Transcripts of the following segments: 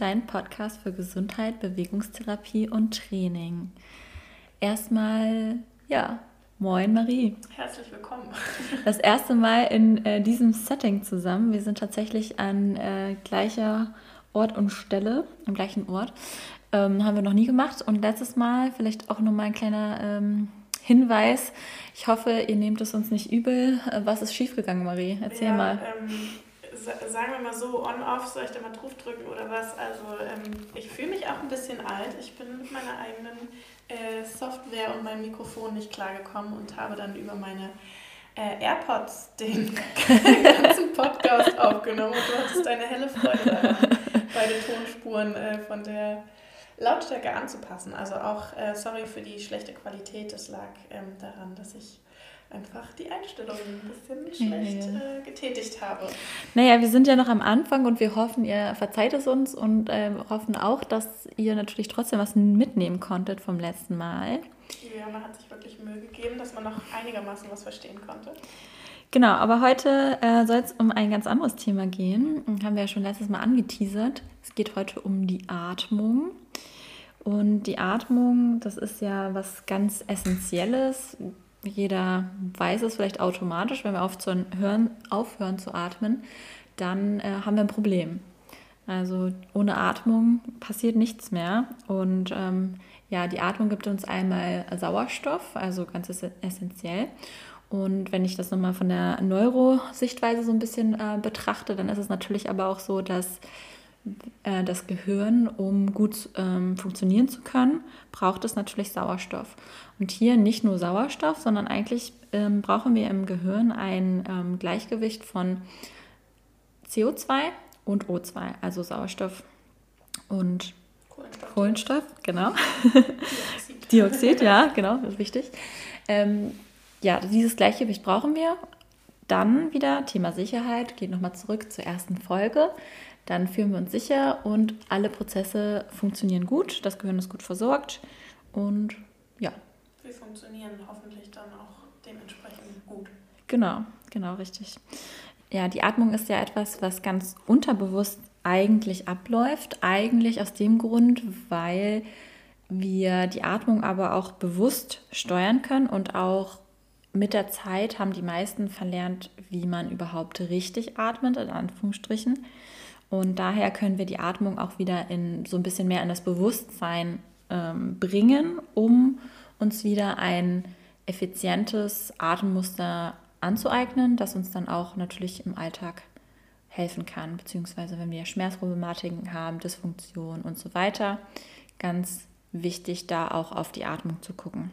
dein Podcast für Gesundheit, Bewegungstherapie und Training. Erstmal, ja, moin Marie. Herzlich willkommen. Das erste Mal in äh, diesem Setting zusammen. Wir sind tatsächlich an äh, gleicher Ort und Stelle, am gleichen Ort. Ähm, haben wir noch nie gemacht. Und letztes Mal vielleicht auch nochmal ein kleiner ähm, Hinweis. Ich hoffe, ihr nehmt es uns nicht übel. Äh, was ist schiefgegangen, Marie? Erzähl ja, mal. Ähm, sagen wir mal so, on-off, soll ich da mal drauf drücken oder was? Also ähm, ich fühle mich auch ein bisschen alt. Ich bin mit meiner eigenen äh, Software und meinem Mikrofon nicht klargekommen und habe dann über meine äh, AirPods den ganzen Podcast aufgenommen und du hattest eine helle Freude daran, beide Tonspuren äh, von der Lautstärke anzupassen. Also auch, äh, sorry für die schlechte Qualität, das lag ähm, daran, dass ich einfach die Einstellung ein bisschen schlecht äh, getätigt habe. Naja, wir sind ja noch am Anfang und wir hoffen, ihr verzeiht es uns und äh, hoffen auch, dass ihr natürlich trotzdem was mitnehmen konntet vom letzten Mal. Man hat sich wirklich Mühe gegeben, dass man noch einigermaßen was verstehen konnte. Genau, aber heute äh, soll es um ein ganz anderes Thema gehen. Haben wir ja schon letztes Mal angeteasert. Es geht heute um die Atmung. Und die Atmung, das ist ja was ganz Essentielles jeder weiß es vielleicht automatisch, wenn wir aufzuhören, aufhören zu atmen, dann äh, haben wir ein Problem. Also ohne Atmung passiert nichts mehr. Und ähm, ja, die Atmung gibt uns einmal Sauerstoff, also ganz essentiell. Und wenn ich das nochmal von der Neurosichtweise so ein bisschen äh, betrachte, dann ist es natürlich aber auch so, dass äh, das Gehirn, um gut ähm, funktionieren zu können, braucht es natürlich Sauerstoff. Und hier nicht nur Sauerstoff, sondern eigentlich ähm, brauchen wir im Gehirn ein ähm, Gleichgewicht von CO2 und O2, also Sauerstoff und Kohlenstoff, Kohlenstoff genau. Dioxid. Dioxid, ja, genau, das ist wichtig. Ähm, ja, dieses Gleichgewicht brauchen wir. Dann wieder Thema Sicherheit, geht nochmal zurück zur ersten Folge. Dann fühlen wir uns sicher und alle Prozesse funktionieren gut, das Gehirn ist gut versorgt und ja. Wir funktionieren hoffentlich dann auch dementsprechend gut. Genau, genau, richtig. Ja, die Atmung ist ja etwas, was ganz unterbewusst eigentlich abläuft. Eigentlich aus dem Grund, weil wir die Atmung aber auch bewusst steuern können und auch mit der Zeit haben die meisten verlernt, wie man überhaupt richtig atmet, in Anführungsstrichen. Und daher können wir die Atmung auch wieder in so ein bisschen mehr in das Bewusstsein ähm, bringen, um uns wieder ein effizientes Atemmuster anzueignen, das uns dann auch natürlich im Alltag helfen kann, beziehungsweise wenn wir Schmerzproblematiken haben, Dysfunktion und so weiter. Ganz wichtig, da auch auf die Atmung zu gucken.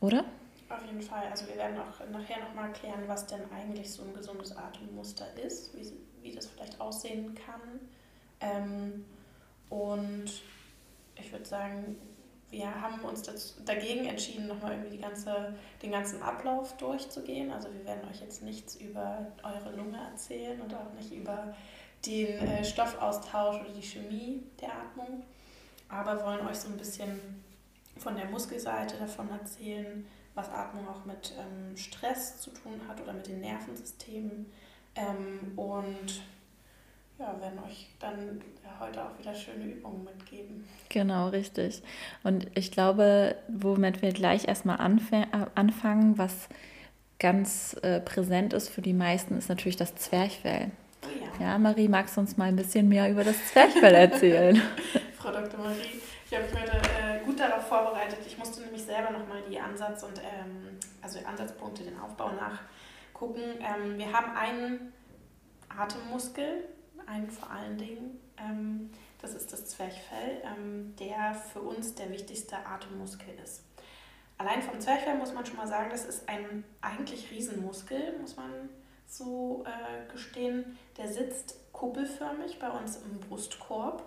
Oder? Auf jeden Fall. Also wir werden auch nachher nochmal klären, was denn eigentlich so ein gesundes Atemmuster ist, wie, wie das vielleicht aussehen kann. Ähm, und ich würde sagen, wir haben uns dazu, dagegen entschieden, nochmal irgendwie die ganze, den ganzen Ablauf durchzugehen. Also wir werden euch jetzt nichts über eure Lunge erzählen und auch nicht über den äh, Stoffaustausch oder die Chemie der Atmung, aber wollen euch so ein bisschen von der Muskelseite davon erzählen, was Atmung auch mit ähm, Stress zu tun hat oder mit den Nervensystemen. Ähm, und ja, werden euch dann heute auch wieder schöne Übungen mitgeben. Genau, richtig. Und ich glaube, womit wir gleich erstmal äh, anfangen, was ganz äh, präsent ist für die meisten, ist natürlich das Zwerchfell. Oh ja. ja, Marie, magst du uns mal ein bisschen mehr über das Zwerchfell erzählen? Frau Dr. Marie, ich habe mich heute äh, gut darauf vorbereitet. Ich musste nämlich selber nochmal die Ansatz- und ähm, also Ansatzpunkte, den Aufbau nachgucken. Ähm, wir haben einen Atemmuskel, einen vor allen Dingen. Ähm, das ist das Zwerchfell, ähm, der für uns der wichtigste Atemmuskel ist. Allein vom Zwerchfell muss man schon mal sagen, das ist ein eigentlich Riesenmuskel, muss man so äh, gestehen. Der sitzt kuppelförmig bei uns im Brustkorb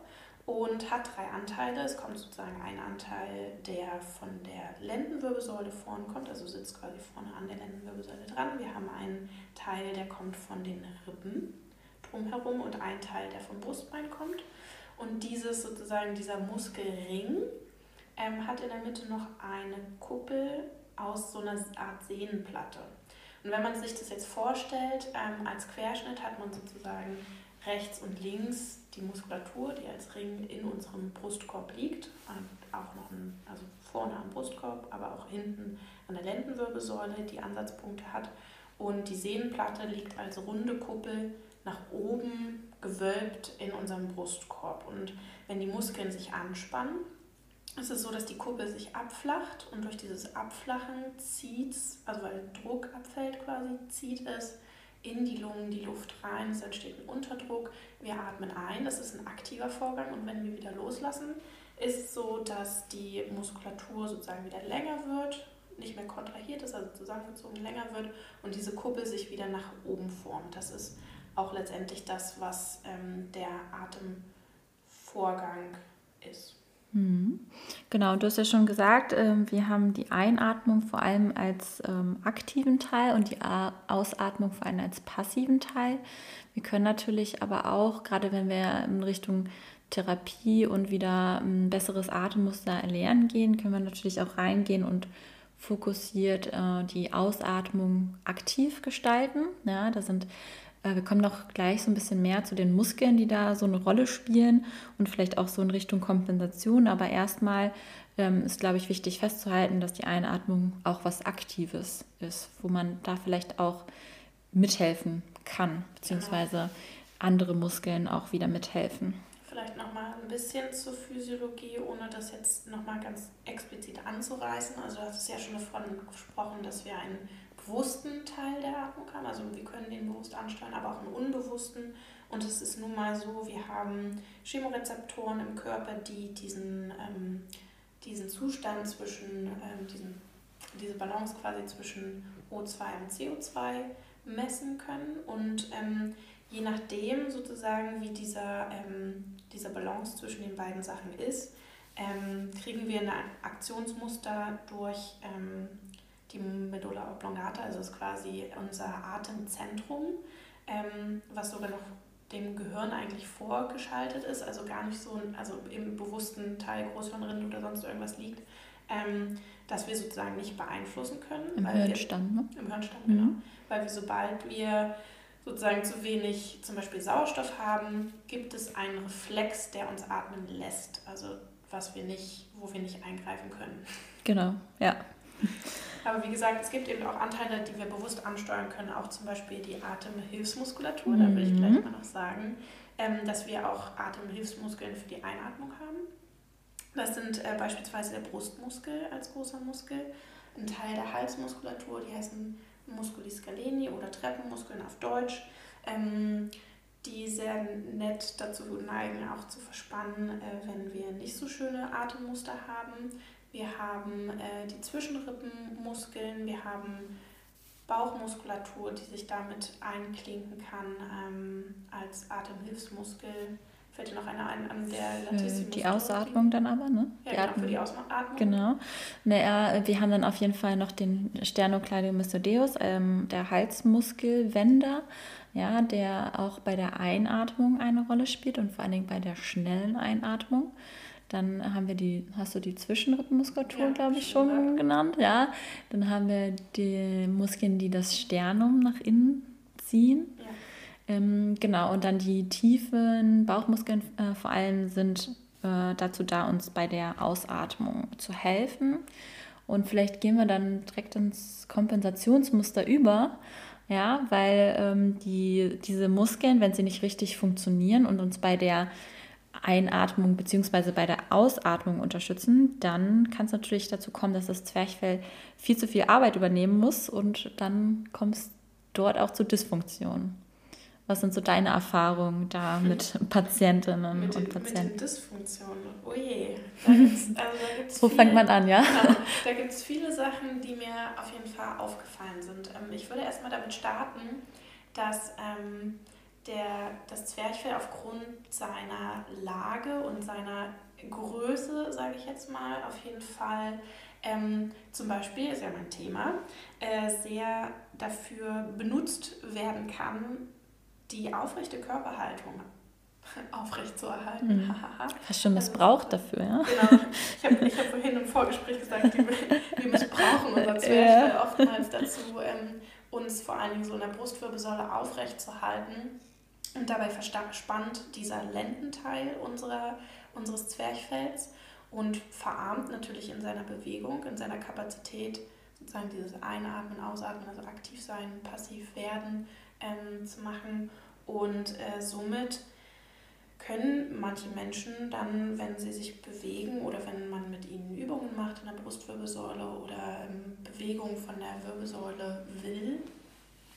und hat drei Anteile. Es kommt sozusagen ein Anteil, der von der Lendenwirbelsäule vorne kommt, also sitzt quasi vorne an der Lendenwirbelsäule dran. Wir haben einen Teil, der kommt von den Rippen drumherum und ein Teil, der vom Brustbein kommt. Und dieses sozusagen, dieser Muskelring ähm, hat in der Mitte noch eine Kuppel aus so einer Art Sehnenplatte. Und wenn man sich das jetzt vorstellt, ähm, als Querschnitt hat man sozusagen rechts und links die Muskulatur, die als Ring in unserem Brustkorb liegt, auch noch ein, also vorne am Brustkorb, aber auch hinten an der Lendenwirbelsäule, die Ansatzpunkte hat. Und die Sehnenplatte liegt als runde Kuppel nach oben gewölbt in unserem Brustkorb. Und wenn die Muskeln sich anspannen, ist es so, dass die Kuppel sich abflacht und durch dieses Abflachen zieht es, also weil Druck abfällt quasi, zieht es in die Lungen die Luft rein, es entsteht ein Unterdruck, wir atmen ein, das ist ein aktiver Vorgang und wenn wir wieder loslassen, ist es so, dass die Muskulatur sozusagen wieder länger wird, nicht mehr kontrahiert ist, also zusammengezogen länger wird und diese Kuppel sich wieder nach oben formt. Das ist auch letztendlich das, was ähm, der Atemvorgang ist. Mhm. Genau, du hast ja schon gesagt, ähm, wir haben die Einatmung vor allem als ähm, aktiven Teil und die Ausatmung vor allem als passiven Teil. Wir können natürlich aber auch, gerade wenn wir in Richtung Therapie und wieder ein besseres Atemmuster erlernen gehen, können wir natürlich auch reingehen und fokussiert äh, die Ausatmung aktiv gestalten. Ja, da sind wir kommen noch gleich so ein bisschen mehr zu den Muskeln, die da so eine Rolle spielen und vielleicht auch so in Richtung Kompensation. Aber erstmal ähm, ist, glaube ich, wichtig festzuhalten, dass die Einatmung auch was Aktives ist, wo man da vielleicht auch mithelfen kann, beziehungsweise andere Muskeln auch wieder mithelfen. Vielleicht nochmal ein bisschen zur Physiologie, ohne das jetzt nochmal ganz explizit anzureißen. Also du hast es ja schon davon gesprochen, dass wir einen bewussten Teil der Atmung haben. Also wir können den bewusst ansteuern, aber auch einen unbewussten. Und es ist nun mal so, wir haben Chemorezeptoren im Körper, die diesen, ähm, diesen Zustand zwischen, ähm, diesen, diese Balance quasi zwischen O2 und CO2 messen können. Und ähm, je nachdem sozusagen, wie dieser, ähm, dieser Balance zwischen den beiden Sachen ist, ähm, kriegen wir ein Aktionsmuster durch ähm, die Medulla oblongata, also ist quasi unser Atemzentrum, ähm, was sogar noch dem Gehirn eigentlich vorgeschaltet ist, also gar nicht so, also im bewussten Teil Großhirnrinde oder sonst irgendwas liegt, ähm, dass wir sozusagen nicht beeinflussen können. Im Hirnstamm, ne? Im Hirnstamm, mhm. genau. Weil wir, sobald wir sozusagen zu wenig zum Beispiel Sauerstoff haben, gibt es einen Reflex, der uns atmen lässt. Also was wir nicht, wo wir nicht eingreifen können. Genau, ja. Aber wie gesagt, es gibt eben auch Anteile, die wir bewusst ansteuern können, auch zum Beispiel die Atemhilfsmuskulatur. Mhm. Da will ich gleich mal noch sagen, ähm, dass wir auch Atemhilfsmuskeln für die Einatmung haben. Das sind äh, beispielsweise der Brustmuskel als großer Muskel, ein Teil der Halsmuskulatur, die heißen Musculi scaleni oder Treppenmuskeln auf Deutsch, ähm, die sehr nett dazu neigen, auch zu verspannen, äh, wenn wir nicht so schöne Atemmuster haben. Wir haben äh, die Zwischenrippenmuskeln, wir haben Bauchmuskulatur, die sich damit einklinken kann ähm, als Atemhilfsmuskel. Fällt dir noch einer ein an der Latissimus? Die Ausatmung dann aber, ne? Ja, die genau, für die Ausatmung. Genau. Naja, wir haben dann auf jeden Fall noch den Sternocleidomastoideus, ähm, der Halsmuskelwender, ja, der auch bei der Einatmung eine Rolle spielt und vor allen Dingen bei der schnellen Einatmung. Dann haben wir die, hast du die Zwischenrippenmuskulatur, ja, glaube ich, schon genannt, ja. Dann haben wir die Muskeln, die das Sternum nach innen ziehen. Ja. Ähm, genau, und dann die tiefen Bauchmuskeln äh, vor allem sind äh, dazu da, uns bei der Ausatmung zu helfen. Und vielleicht gehen wir dann direkt ins Kompensationsmuster über. Ja, weil ähm, die, diese Muskeln, wenn sie nicht richtig funktionieren und uns bei der Einatmung bzw. bei der Ausatmung unterstützen, dann kann es natürlich dazu kommen, dass das Zwerchfell viel zu viel Arbeit übernehmen muss und dann kommt es dort auch zu Dysfunktionen. Was sind so deine Erfahrungen da mit Patientinnen mit und Patienten? Mit den Dysfunktionen, oh je. Da gibt's, also da Wo viele, fängt man an, ja? Genau, da gibt es viele Sachen, die mir auf jeden Fall aufgefallen sind. Ähm, ich würde erstmal damit starten, dass ähm, der, das Zwerchfell aufgrund seiner Lage und seiner Größe, sage ich jetzt mal, auf jeden Fall ähm, zum Beispiel, ist ja mein Thema, äh, sehr dafür benutzt werden kann, die aufrechte Körperhaltung aufrechtzuerhalten. Mhm. Hast schon missbraucht also, dafür, ja? Genau. Ich habe ich hab vorhin im Vorgespräch gesagt, wir, wir missbrauchen unser Zwerchfell ja. oftmals dazu, ähm, uns vor allen Dingen so in der Brustwirbelsäule aufrechtzuerhalten Und dabei verspannt dieser Lendenteil unserer, unseres Zwerchfells und verarmt natürlich in seiner Bewegung, in seiner Kapazität, sozusagen dieses Einatmen, Ausatmen, also aktiv sein, passiv werden ähm, zu machen. Und äh, somit können manche Menschen dann, wenn sie sich bewegen oder wenn man mit ihnen Übungen macht in der Brustwirbelsäule oder ähm, Bewegung von der Wirbelsäule will,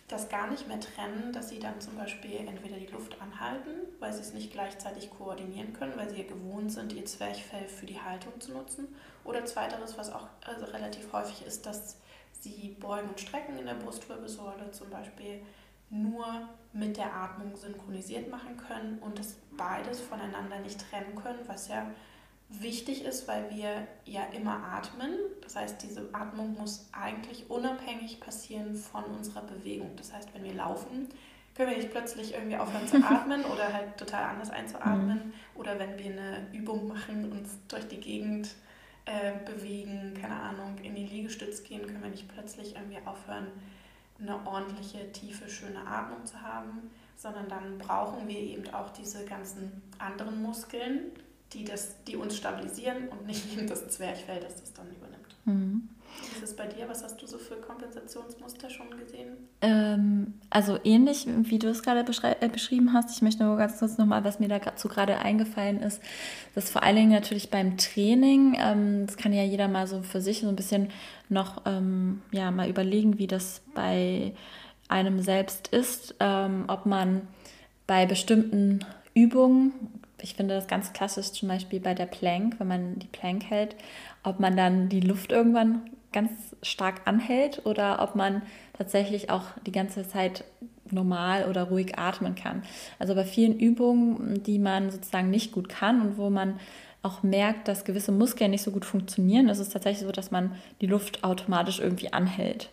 das gar nicht mehr trennen, dass sie dann zum Beispiel entweder die Luft anhalten, weil sie es nicht gleichzeitig koordinieren können, weil sie ja gewohnt sind, ihr Zwerchfell für die Haltung zu nutzen. Oder zweiteres, was auch also relativ häufig ist, dass sie beugen und strecken in der Brustwirbelsäule zum Beispiel nur mit der Atmung synchronisiert machen können und das beides voneinander nicht trennen können, was ja wichtig ist, weil wir ja immer atmen. Das heißt, diese Atmung muss eigentlich unabhängig passieren von unserer Bewegung. Das heißt, wenn wir laufen, können wir nicht plötzlich irgendwie aufhören zu atmen oder halt total anders einzuatmen. Mhm. Oder wenn wir eine Übung machen, uns durch die Gegend äh, bewegen, keine Ahnung, in die Liegestütz gehen, können wir nicht plötzlich irgendwie aufhören, eine ordentliche, tiefe, schöne Atmung zu haben, sondern dann brauchen wir eben auch diese ganzen anderen Muskeln, die, das, die uns stabilisieren und nicht das Zwerchfell, das das dann übernimmt. Mhm. Ist es bei dir? Was hast du so für Kompensationsmuster schon gesehen? Ähm, also ähnlich, wie du es gerade äh, beschrieben hast. Ich möchte nur ganz kurz nochmal, was mir dazu gerade eingefallen ist, dass vor allen Dingen natürlich beim Training, ähm, das kann ja jeder mal so für sich so ein bisschen noch ähm, ja, mal überlegen, wie das bei einem selbst ist, ähm, ob man bei bestimmten Übungen, ich finde das ganz klassisch zum Beispiel bei der Plank, wenn man die Plank hält, ob man dann die Luft irgendwann ganz stark anhält oder ob man tatsächlich auch die ganze Zeit normal oder ruhig atmen kann. Also bei vielen Übungen, die man sozusagen nicht gut kann und wo man auch merkt, dass gewisse Muskeln nicht so gut funktionieren, ist es tatsächlich so, dass man die Luft automatisch irgendwie anhält.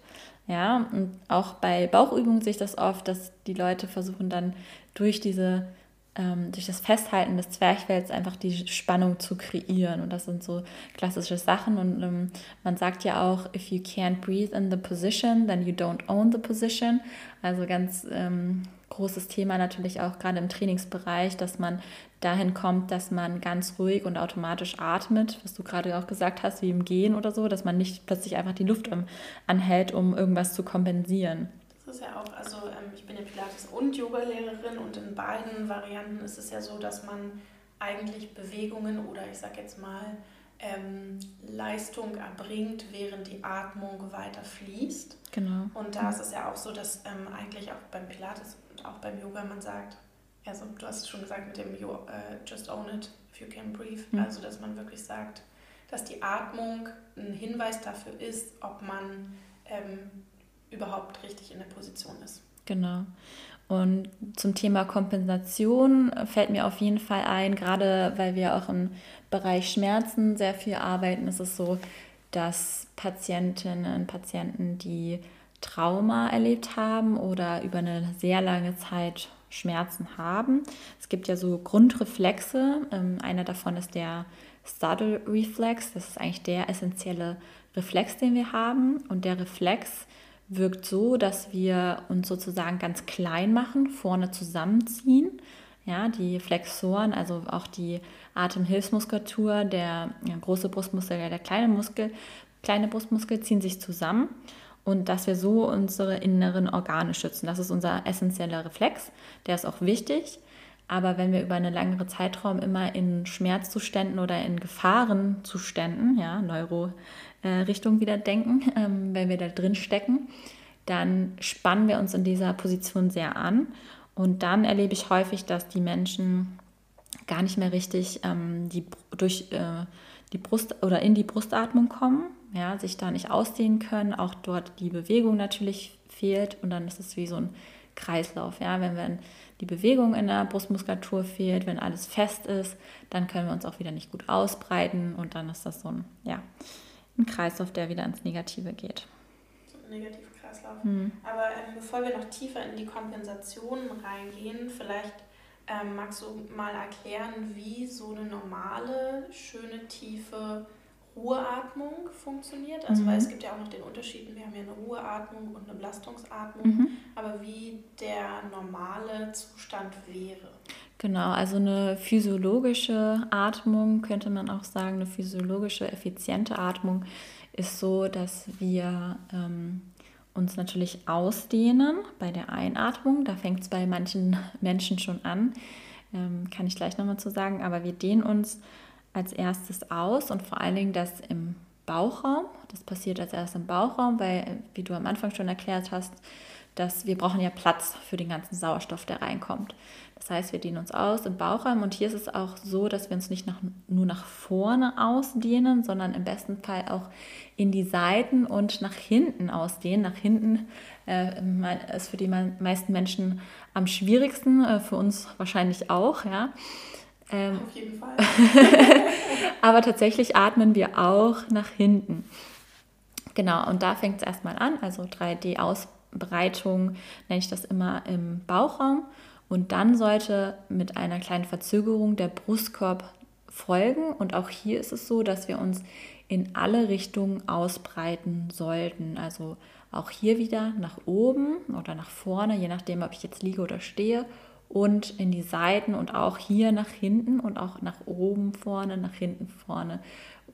Ja, und auch bei Bauchübungen sehe ich das oft, dass die Leute versuchen dann durch diese durch das Festhalten des Zwerchfells einfach die Spannung zu kreieren. Und das sind so klassische Sachen. Und ähm, man sagt ja auch, if you can't breathe in the position, then you don't own the position. Also ganz ähm, großes Thema natürlich auch gerade im Trainingsbereich, dass man dahin kommt, dass man ganz ruhig und automatisch atmet, was du gerade auch gesagt hast, wie im Gehen oder so, dass man nicht plötzlich einfach die Luft anhält, um irgendwas zu kompensieren. Das ist ja auch, also ähm, bin ja Pilates- und Yogalehrerin und in beiden Varianten ist es ja so, dass man eigentlich Bewegungen oder ich sag jetzt mal ähm, Leistung erbringt, während die Atmung weiter fließt. Genau. Und da ist es ja auch so, dass ähm, eigentlich auch beim Pilates und auch beim Yoga man sagt, also du hast es schon gesagt mit dem you, uh, Just Own It, if you can breathe, mhm. also dass man wirklich sagt, dass die Atmung ein Hinweis dafür ist, ob man ähm, überhaupt richtig in der Position ist. Genau. Und zum Thema Kompensation fällt mir auf jeden Fall ein, gerade weil wir auch im Bereich Schmerzen sehr viel arbeiten, ist es so, dass Patientinnen und Patienten, die Trauma erlebt haben oder über eine sehr lange Zeit Schmerzen haben. Es gibt ja so Grundreflexe. Ähm, einer davon ist der Startle Reflex. Das ist eigentlich der essentielle Reflex, den wir haben. Und der Reflex wirkt so, dass wir uns sozusagen ganz klein machen, vorne zusammenziehen. Ja, die Flexoren, also auch die Atemhilfsmuskulatur, der große Brustmuskel, der kleine Muskel, kleine Brustmuskel ziehen sich zusammen und dass wir so unsere inneren Organe schützen. Das ist unser essentieller Reflex, der ist auch wichtig. Aber wenn wir über einen längeren Zeitraum immer in Schmerzzuständen oder in Gefahrenzuständen, ja, Neuro-Richtung wieder denken, ähm, wenn wir da drin stecken, dann spannen wir uns in dieser Position sehr an. Und dann erlebe ich häufig, dass die Menschen gar nicht mehr richtig ähm, die, durch äh, die Brust oder in die Brustatmung kommen, ja, sich da nicht ausdehnen können, auch dort die Bewegung natürlich fehlt und dann ist es wie so ein Kreislauf. Ja, wenn wir die Bewegung in der Brustmuskulatur fehlt, wenn alles fest ist, dann können wir uns auch wieder nicht gut ausbreiten und dann ist das so ein, ja, ein Kreislauf, der wieder ins Negative geht. So ein Negativkreislauf. Hm. Aber ähm, bevor wir noch tiefer in die Kompensationen reingehen, vielleicht ähm, magst du mal erklären, wie so eine normale, schöne, tiefe Ruheatmung funktioniert. Also, mhm. weil es gibt ja auch noch den Unterschied, wir haben ja eine Ruheatmung und eine Belastungsatmung, mhm. aber wie der normale Zustand wäre. Genau, also eine physiologische Atmung könnte man auch sagen, eine physiologische, effiziente Atmung ist so, dass wir ähm, uns natürlich ausdehnen bei der Einatmung. Da fängt es bei manchen Menschen schon an, ähm, kann ich gleich nochmal zu sagen, aber wir dehnen uns als erstes aus und vor allen Dingen das im Bauchraum. Das passiert als erstes im Bauchraum, weil, wie du am Anfang schon erklärt hast, dass wir brauchen ja Platz für den ganzen Sauerstoff, der reinkommt. Das heißt, wir dehnen uns aus im Bauchraum und hier ist es auch so, dass wir uns nicht nach, nur nach vorne ausdehnen, sondern im besten Fall auch in die Seiten und nach hinten ausdehnen. Nach hinten äh, ist für die meisten Menschen am schwierigsten, äh, für uns wahrscheinlich auch, ja. Ähm, Auf jeden Fall. aber tatsächlich atmen wir auch nach hinten. Genau, und da fängt es erstmal an, also 3D-Ausbreitung nenne ich das immer im Bauchraum. Und dann sollte mit einer kleinen Verzögerung der Brustkorb folgen. Und auch hier ist es so, dass wir uns in alle Richtungen ausbreiten sollten. Also auch hier wieder nach oben oder nach vorne, je nachdem, ob ich jetzt liege oder stehe und in die Seiten und auch hier nach hinten und auch nach oben vorne, nach hinten vorne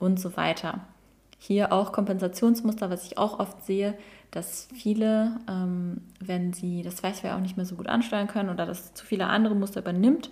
und so weiter. Hier auch Kompensationsmuster, was ich auch oft sehe, dass viele, ähm, wenn sie das Weißwehr auch nicht mehr so gut ansteuern können oder dass zu viele andere Muster übernimmt,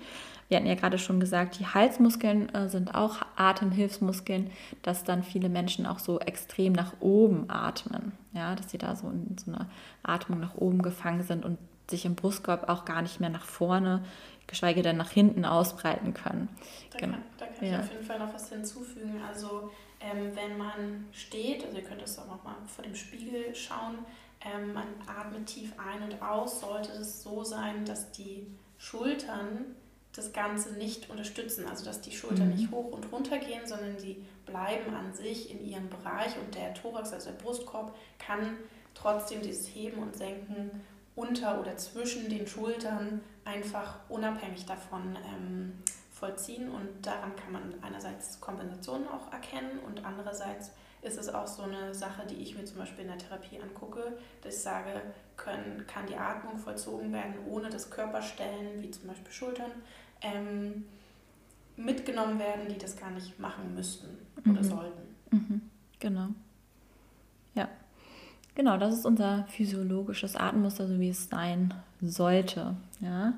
wir hatten ja gerade schon gesagt, die Halsmuskeln äh, sind auch Atemhilfsmuskeln, dass dann viele Menschen auch so extrem nach oben atmen. Ja, dass sie da so in so einer Atmung nach oben gefangen sind und sich im Brustkorb auch gar nicht mehr nach vorne, geschweige denn nach hinten ausbreiten können. Da genau. kann, da kann ja. ich auf jeden Fall noch was hinzufügen. Also ähm, wenn man steht, also ihr könnt es auch noch mal vor dem Spiegel schauen, ähm, man atmet tief ein und aus, sollte es so sein, dass die Schultern das Ganze nicht unterstützen, also dass die Schultern mhm. nicht hoch und runter gehen, sondern die bleiben an sich in ihrem Bereich und der Thorax, also der Brustkorb, kann trotzdem dieses Heben und Senken unter oder zwischen den Schultern einfach unabhängig davon ähm, vollziehen und daran kann man einerseits Kompensationen auch erkennen und andererseits ist es auch so eine Sache, die ich mir zum Beispiel in der Therapie angucke, dass ich sage, können, kann die Atmung vollzogen werden, ohne dass Körperstellen, wie zum Beispiel Schultern, ähm, mitgenommen werden, die das gar nicht machen müssten oder mhm. sollten. Mhm. Genau. Ja. Genau, das ist unser physiologisches Atemmuster, so wie es sein sollte. Ja?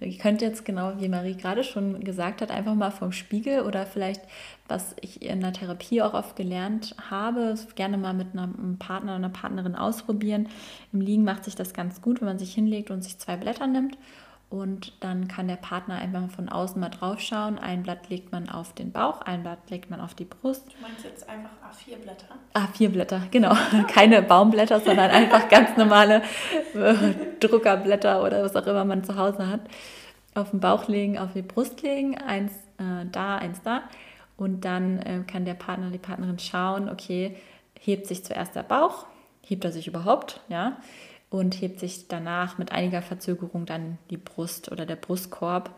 Ihr könnt jetzt genau, wie Marie gerade schon gesagt hat, einfach mal vom Spiegel oder vielleicht, was ich in der Therapie auch oft gelernt habe, gerne mal mit einem Partner oder einer Partnerin ausprobieren. Im Liegen macht sich das ganz gut, wenn man sich hinlegt und sich zwei Blätter nimmt und dann kann der Partner einfach von außen mal drauf schauen. Ein Blatt legt man auf den Bauch, ein Blatt legt man auf die Brust. Du meinst jetzt einfach A4-Blätter? A4-Blätter, genau. Keine Baumblätter, sondern einfach ganz normale äh, Druckerblätter oder was auch immer man zu Hause hat. Auf den Bauch legen, auf die Brust legen, eins äh, da, eins da. Und dann äh, kann der Partner, die Partnerin schauen, okay, hebt sich zuerst der Bauch, hebt er sich überhaupt, ja und hebt sich danach mit einiger Verzögerung dann die Brust oder der Brustkorb.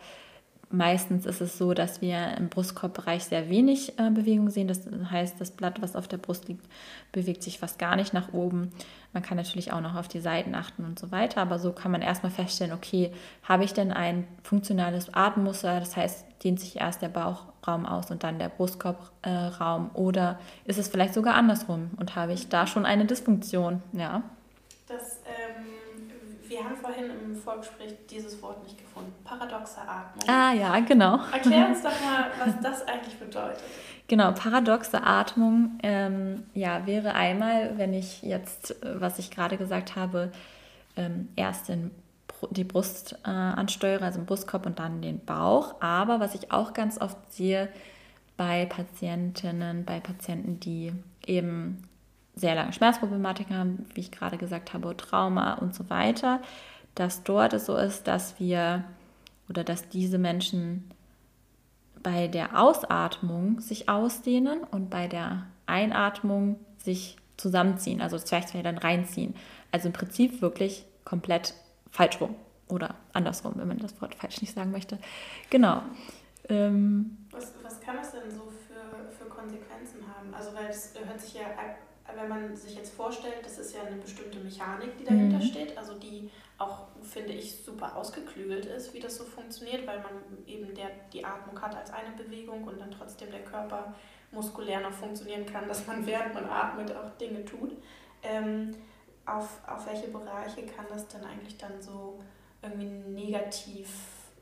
Meistens ist es so, dass wir im Brustkorbbereich sehr wenig äh, Bewegung sehen. Das heißt, das Blatt, was auf der Brust liegt, bewegt sich fast gar nicht nach oben. Man kann natürlich auch noch auf die Seiten achten und so weiter. Aber so kann man erstmal feststellen, okay, habe ich denn ein funktionales Atemmuster? Das heißt, dehnt sich erst der Bauchraum aus und dann der Brustkorbraum? Äh, oder ist es vielleicht sogar andersrum und habe ich da schon eine Dysfunktion? Ja. Das haben vorhin im Vorgespräch dieses Wort nicht gefunden. Paradoxe Atmung. Ah ja, genau. Erklär uns doch mal, was das eigentlich bedeutet. Genau, paradoxe Atmung ähm, ja, wäre einmal, wenn ich jetzt, äh, was ich gerade gesagt habe, ähm, erst den, die Brust äh, ansteuere, also den Brustkorb und dann den Bauch. Aber was ich auch ganz oft sehe bei Patientinnen, bei Patienten, die eben sehr lange Schmerzproblematiken haben, wie ich gerade gesagt habe, Trauma und so weiter, dass dort es so ist, dass wir oder dass diese Menschen bei der Ausatmung sich ausdehnen und bei der Einatmung sich zusammenziehen, also Zwerchfell dann reinziehen. Also im Prinzip wirklich komplett falsch rum oder andersrum, wenn man das Wort falsch nicht sagen möchte. Genau. Ähm, was, was kann das denn so für, für Konsequenzen haben? Also weil es hört sich ja, wenn man sich jetzt vorstellt, das ist ja eine bestimmte Mechanik, die dahinter mhm. steht, also die auch, finde ich, super ausgeklügelt ist, wie das so funktioniert, weil man eben der, die Atmung hat als eine Bewegung und dann trotzdem der Körper muskulär noch funktionieren kann, dass man während man atmet auch Dinge tut. Ähm, auf, auf welche Bereiche kann das denn eigentlich dann so irgendwie negativ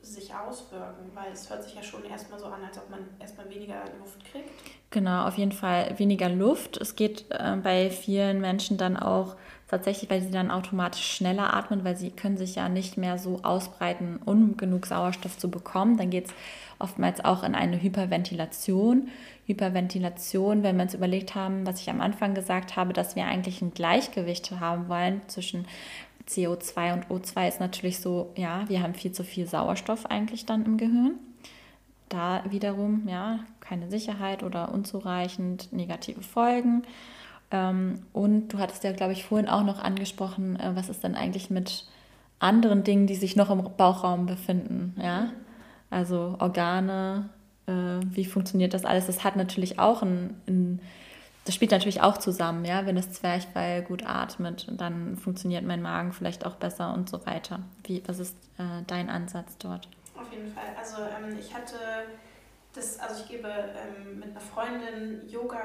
sich auswirken? Weil es hört sich ja schon erstmal so an, als ob man erstmal weniger Luft kriegt. Genau, auf jeden Fall weniger Luft. Es geht äh, bei vielen Menschen dann auch tatsächlich, weil sie dann automatisch schneller atmen, weil sie können sich ja nicht mehr so ausbreiten, um genug Sauerstoff zu bekommen. Dann geht es oftmals auch in eine Hyperventilation. Hyperventilation, wenn wir uns überlegt haben, was ich am Anfang gesagt habe, dass wir eigentlich ein Gleichgewicht haben wollen zwischen CO2 und O2 ist natürlich so, ja, wir haben viel zu viel Sauerstoff eigentlich dann im Gehirn. Da wiederum, ja, keine Sicherheit oder unzureichend negative Folgen. Ähm, und du hattest ja, glaube ich, vorhin auch noch angesprochen, äh, was ist denn eigentlich mit anderen Dingen, die sich noch im Bauchraum befinden, ja? Also Organe, äh, wie funktioniert das alles? Das hat natürlich auch ein, ein das spielt natürlich auch zusammen, ja. Wenn das Zwerchfell gut atmet, dann funktioniert mein Magen vielleicht auch besser und so weiter. Wie, was ist äh, dein Ansatz dort? Auf jeden Fall. Also ähm, ich hatte das, also ich gebe ähm, mit einer Freundin Yoga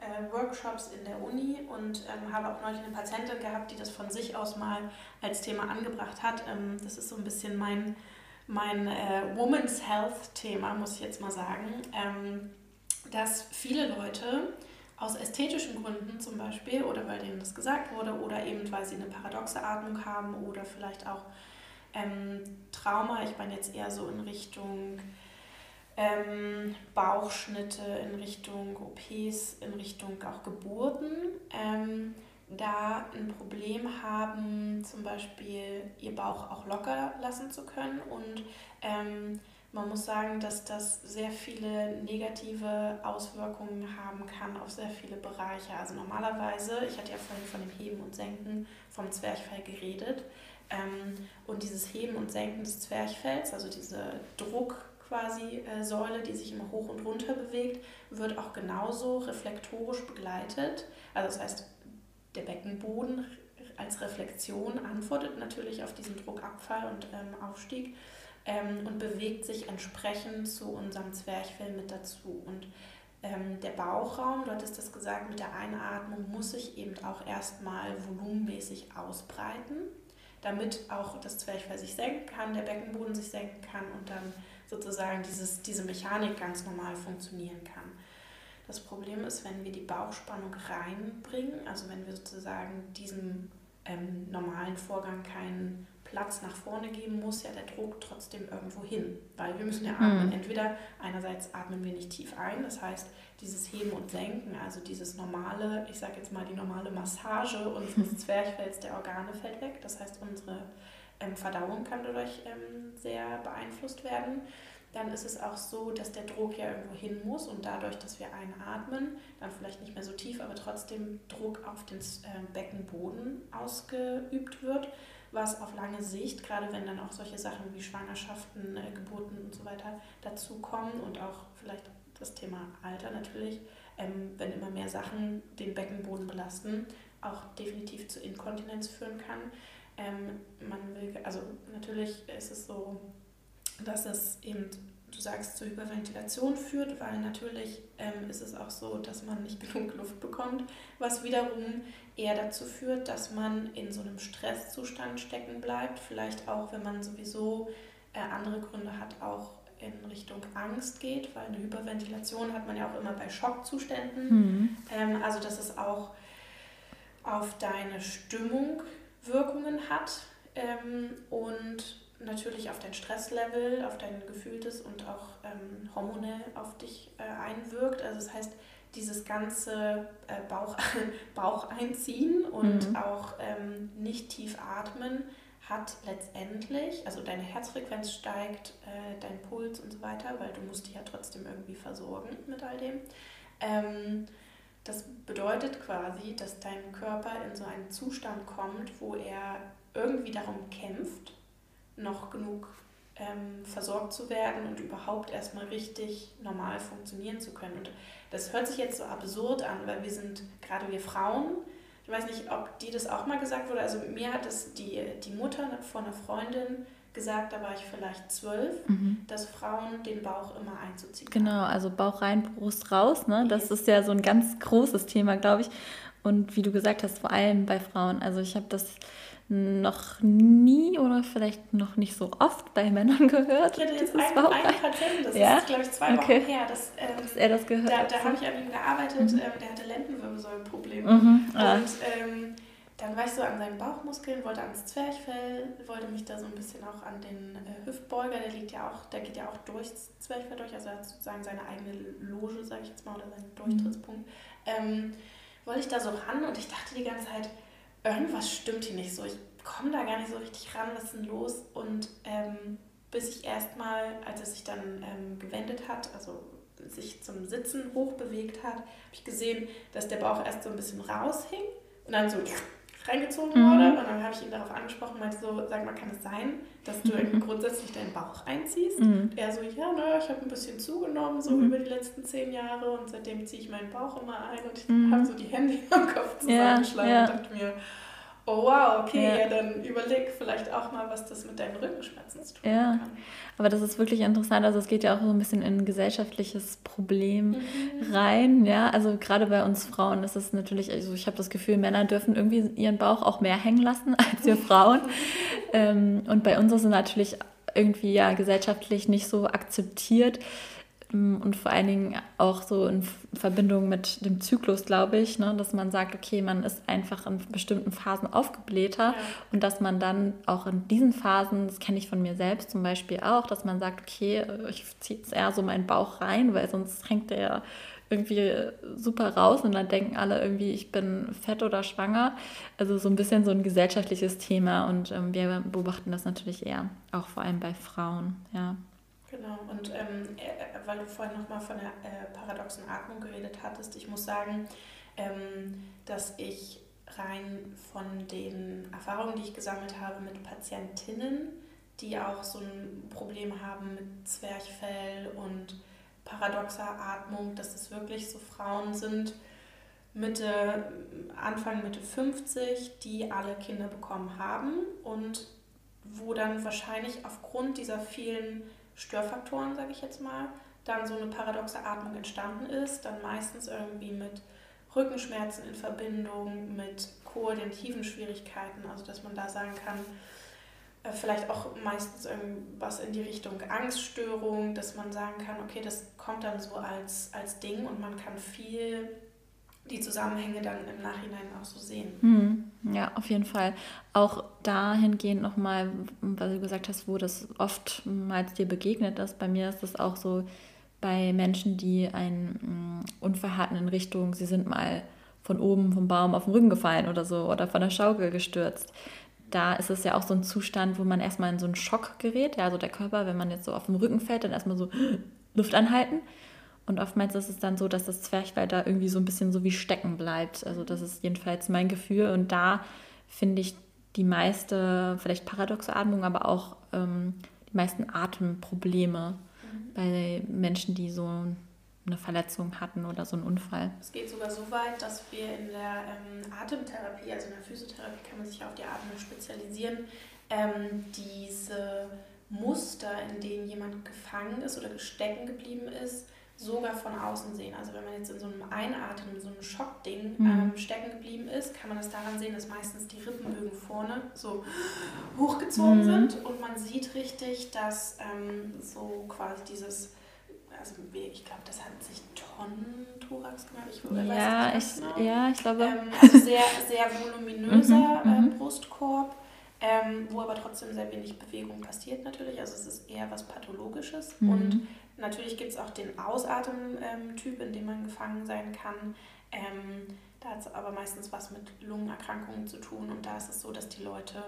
äh, Workshops in der Uni und ähm, habe auch neulich eine Patientin gehabt, die das von sich aus mal als Thema angebracht hat. Ähm, das ist so ein bisschen mein, mein äh, Woman's Health-Thema, muss ich jetzt mal sagen, ähm, dass viele Leute aus ästhetischen Gründen zum Beispiel oder weil denen das gesagt wurde oder eben weil sie eine paradoxe Atmung haben oder vielleicht auch ähm, Trauma, ich meine jetzt eher so in Richtung ähm, Bauchschnitte, in Richtung OPs, in Richtung auch Geburten, ähm, da ein Problem haben, zum Beispiel ihr Bauch auch locker lassen zu können. Und ähm, man muss sagen, dass das sehr viele negative Auswirkungen haben kann auf sehr viele Bereiche. Also normalerweise, ich hatte ja vorhin von dem Heben und Senken vom Zwerchfell geredet. Ähm, und dieses Heben und Senken des Zwerchfells, also diese Druck quasi äh, Säule, die sich immer hoch und runter bewegt, wird auch genauso reflektorisch begleitet. Also das heißt, der Beckenboden als Reflexion antwortet natürlich auf diesen Druckabfall und ähm, Aufstieg ähm, und bewegt sich entsprechend zu unserem Zwerchfell mit dazu. Und ähm, der Bauchraum, du hattest das gesagt, mit der Einatmung muss sich eben auch erstmal volumenmäßig ausbreiten, damit auch das Zwerchfell sich senken kann, der Beckenboden sich senken kann und dann sozusagen dieses, diese Mechanik ganz normal funktionieren kann. Das Problem ist, wenn wir die Bauchspannung reinbringen, also wenn wir sozusagen diesem ähm, normalen Vorgang keinen Platz nach vorne geben, muss ja der Druck trotzdem irgendwo hin, weil wir müssen ja atmen. Mhm. Entweder einerseits atmen wir nicht tief ein, das heißt dieses Heben und Senken, also dieses normale, ich sage jetzt mal die normale Massage unseres Zwerchfells der Organe fällt weg, das heißt unsere ähm, Verdauung kann dadurch ähm, sehr beeinflusst werden. Dann ist es auch so, dass der Druck ja irgendwo hin muss und dadurch, dass wir einatmen, dann vielleicht nicht mehr so tief, aber trotzdem Druck auf den äh, Beckenboden ausgeübt wird, was auf lange Sicht, gerade wenn dann auch solche Sachen wie Schwangerschaften, äh, Geburten und so weiter dazukommen und auch vielleicht das Thema Alter natürlich, ähm, wenn immer mehr Sachen den Beckenboden belasten, auch definitiv zu Inkontinenz führen kann. Ähm, man will, also natürlich ist es so, dass es eben, du sagst, zur Hyperventilation führt, weil natürlich ähm, ist es auch so, dass man nicht genug Luft bekommt, was wiederum eher dazu führt, dass man in so einem Stresszustand stecken bleibt, vielleicht auch, wenn man sowieso äh, andere Gründe hat, auch in Richtung Angst geht, weil eine Hyperventilation hat man ja auch immer bei Schockzuständen. Mhm. Ähm, also dass es auch auf deine Stimmung Wirkungen hat ähm, und natürlich auf dein Stresslevel, auf dein gefühltes und auch ähm, hormonell auf dich äh, einwirkt. Also das heißt, dieses ganze äh, Bauch, Bauch einziehen und mhm. auch ähm, nicht tief atmen hat letztendlich, also deine Herzfrequenz steigt, äh, dein Puls und so weiter, weil du musst dich ja trotzdem irgendwie versorgen mit all dem. Ähm, das bedeutet quasi, dass dein Körper in so einen Zustand kommt, wo er irgendwie darum kämpft, noch genug ähm, versorgt zu werden und überhaupt erstmal richtig normal funktionieren zu können. Und das hört sich jetzt so absurd an, weil wir sind, gerade wir Frauen, ich weiß nicht, ob dir das auch mal gesagt wurde, also mir hat das die, die Mutter von einer Freundin gesagt, da war ich vielleicht zwölf, mhm. dass Frauen den Bauch immer einzuziehen Genau, also Bauch rein, Brust raus, ne? Das ist ja so ein ganz großes Thema, glaube ich. Und wie du gesagt hast, vor allem bei Frauen. Also ich habe das noch nie oder vielleicht noch nicht so oft bei Männern gehört. Ich hatte jetzt einen, einen Patienten, das ja? ist glaube ich zwei okay. Wochen her, dass, ähm, dass er das gehört hat. Da, da habe ich an ihm gearbeitet, mhm. ähm, der hatte Lendenwirbelsäulenprobleme. Mhm. Ja. Und ähm, dann war ich so an seinen Bauchmuskeln, wollte ans Zwerchfell, wollte mich da so ein bisschen auch an den äh, Hüftbeuger, der liegt ja auch, der geht ja auch durchs Zwerchfell durch, also er hat sozusagen seine eigene Loge, sage ich jetzt mal, oder seinen Durchtrittspunkt. Mhm. wollte ich da so ran und ich dachte die ganze Zeit, irgendwas stimmt hier nicht so. Ich komme da gar nicht so richtig ran, was ist denn los? Und ähm, bis ich erstmal, als er sich dann ähm, gewendet hat, also sich zum Sitzen hochbewegt hat, habe ich gesehen, dass der Bauch erst so ein bisschen raushing und dann so reingezogen mhm. wurde. Und dann habe ich ihn darauf angesprochen, meinte so, sag mal, kann es sein, dass du mhm. grundsätzlich deinen Bauch einziehst? Mhm. Und er so, ja, ne, ich habe ein bisschen zugenommen, so mhm. über die letzten zehn Jahre und seitdem ziehe ich meinen Bauch immer ein und ich mhm. habe so die Hände am Kopf zusammengeschlagen ja, ja. und dachte mir, oh wow, okay, ja. ja. dann überleg vielleicht auch mal, was das mit deinen Rückenschmerzen zu tun ja. kann. Aber das ist wirklich interessant. Also es geht ja auch so ein bisschen in ein gesellschaftliches Problem mhm. rein. Ja, also gerade bei uns Frauen ist es natürlich, also ich habe das Gefühl, Männer dürfen irgendwie ihren Bauch auch mehr hängen lassen als wir Frauen. ähm, und bei uns ist es natürlich irgendwie ja gesellschaftlich nicht so akzeptiert. Und vor allen Dingen auch so in Verbindung mit dem Zyklus, glaube ich, ne, dass man sagt, okay, man ist einfach in bestimmten Phasen aufgeblähter ja. und dass man dann auch in diesen Phasen, das kenne ich von mir selbst zum Beispiel auch, dass man sagt, okay, ich ziehe jetzt eher so meinen Bauch rein, weil sonst hängt der irgendwie super raus und dann denken alle irgendwie, ich bin fett oder schwanger. Also so ein bisschen so ein gesellschaftliches Thema und ähm, wir beobachten das natürlich eher, auch vor allem bei Frauen, ja. Genau, und ähm, äh, weil du vorhin nochmal von der äh, paradoxen Atmung geredet hattest, ich muss sagen, ähm, dass ich rein von den Erfahrungen, die ich gesammelt habe mit Patientinnen, die auch so ein Problem haben mit Zwerchfell und paradoxer Atmung, dass es wirklich so Frauen sind, Mitte, Anfang Mitte 50, die alle Kinder bekommen haben und wo dann wahrscheinlich aufgrund dieser vielen Störfaktoren, sage ich jetzt mal, dann so eine paradoxe Atmung entstanden ist, dann meistens irgendwie mit Rückenschmerzen in Verbindung mit koordinativen Schwierigkeiten, also dass man da sagen kann, äh, vielleicht auch meistens irgendwas in die Richtung Angststörung, dass man sagen kann, okay, das kommt dann so als, als Ding und man kann viel die Zusammenhänge dann im Nachhinein auch so sehen. Mhm. Ja, auf jeden Fall. Auch dahingehend nochmal, weil du gesagt hast, wo das oftmals dir begegnet ist. Bei mir ist das auch so bei Menschen, die einen mm, Unfall hatten in Richtung, sie sind mal von oben vom Baum auf den Rücken gefallen oder so oder von der Schaukel gestürzt. Da ist es ja auch so ein Zustand, wo man erstmal in so einen Schock gerät. Ja, also der Körper, wenn man jetzt so auf den Rücken fällt, dann erstmal so Luft anhalten. Und oftmals ist es dann so, dass das Zwerchfell da irgendwie so ein bisschen so wie stecken bleibt. Also das ist jedenfalls mein Gefühl. Und da finde ich die meiste, vielleicht paradoxe Atmung, aber auch ähm, die meisten Atemprobleme mhm. bei Menschen, die so eine Verletzung hatten oder so einen Unfall. Es geht sogar so weit, dass wir in der ähm, Atemtherapie, also in der Physiotherapie kann man sich auf die Atmung spezialisieren, ähm, diese Muster, in denen jemand gefangen ist oder stecken geblieben ist, sogar von außen sehen. Also wenn man jetzt in so einem Einatmen, so einem Schockding mhm. ähm, stecken geblieben ist, kann man das daran sehen, dass meistens die Rippenbögen vorne so hochgezogen mhm. sind und man sieht richtig, dass ähm, so quasi dieses, also ich glaube, das hat sich Tonnen-Thorax genannt. Ich ja, ich, genau. ja, ich glaube. Ähm, also sehr, sehr voluminöser äh, Brustkorb. Ähm, wo aber trotzdem sehr wenig Bewegung passiert natürlich. Also es ist eher was Pathologisches. Mhm. Und Natürlich gibt es auch den Ausatemtyp, in dem man gefangen sein kann. Ähm, da hat es aber meistens was mit Lungenerkrankungen zu tun und da ist es so, dass die Leute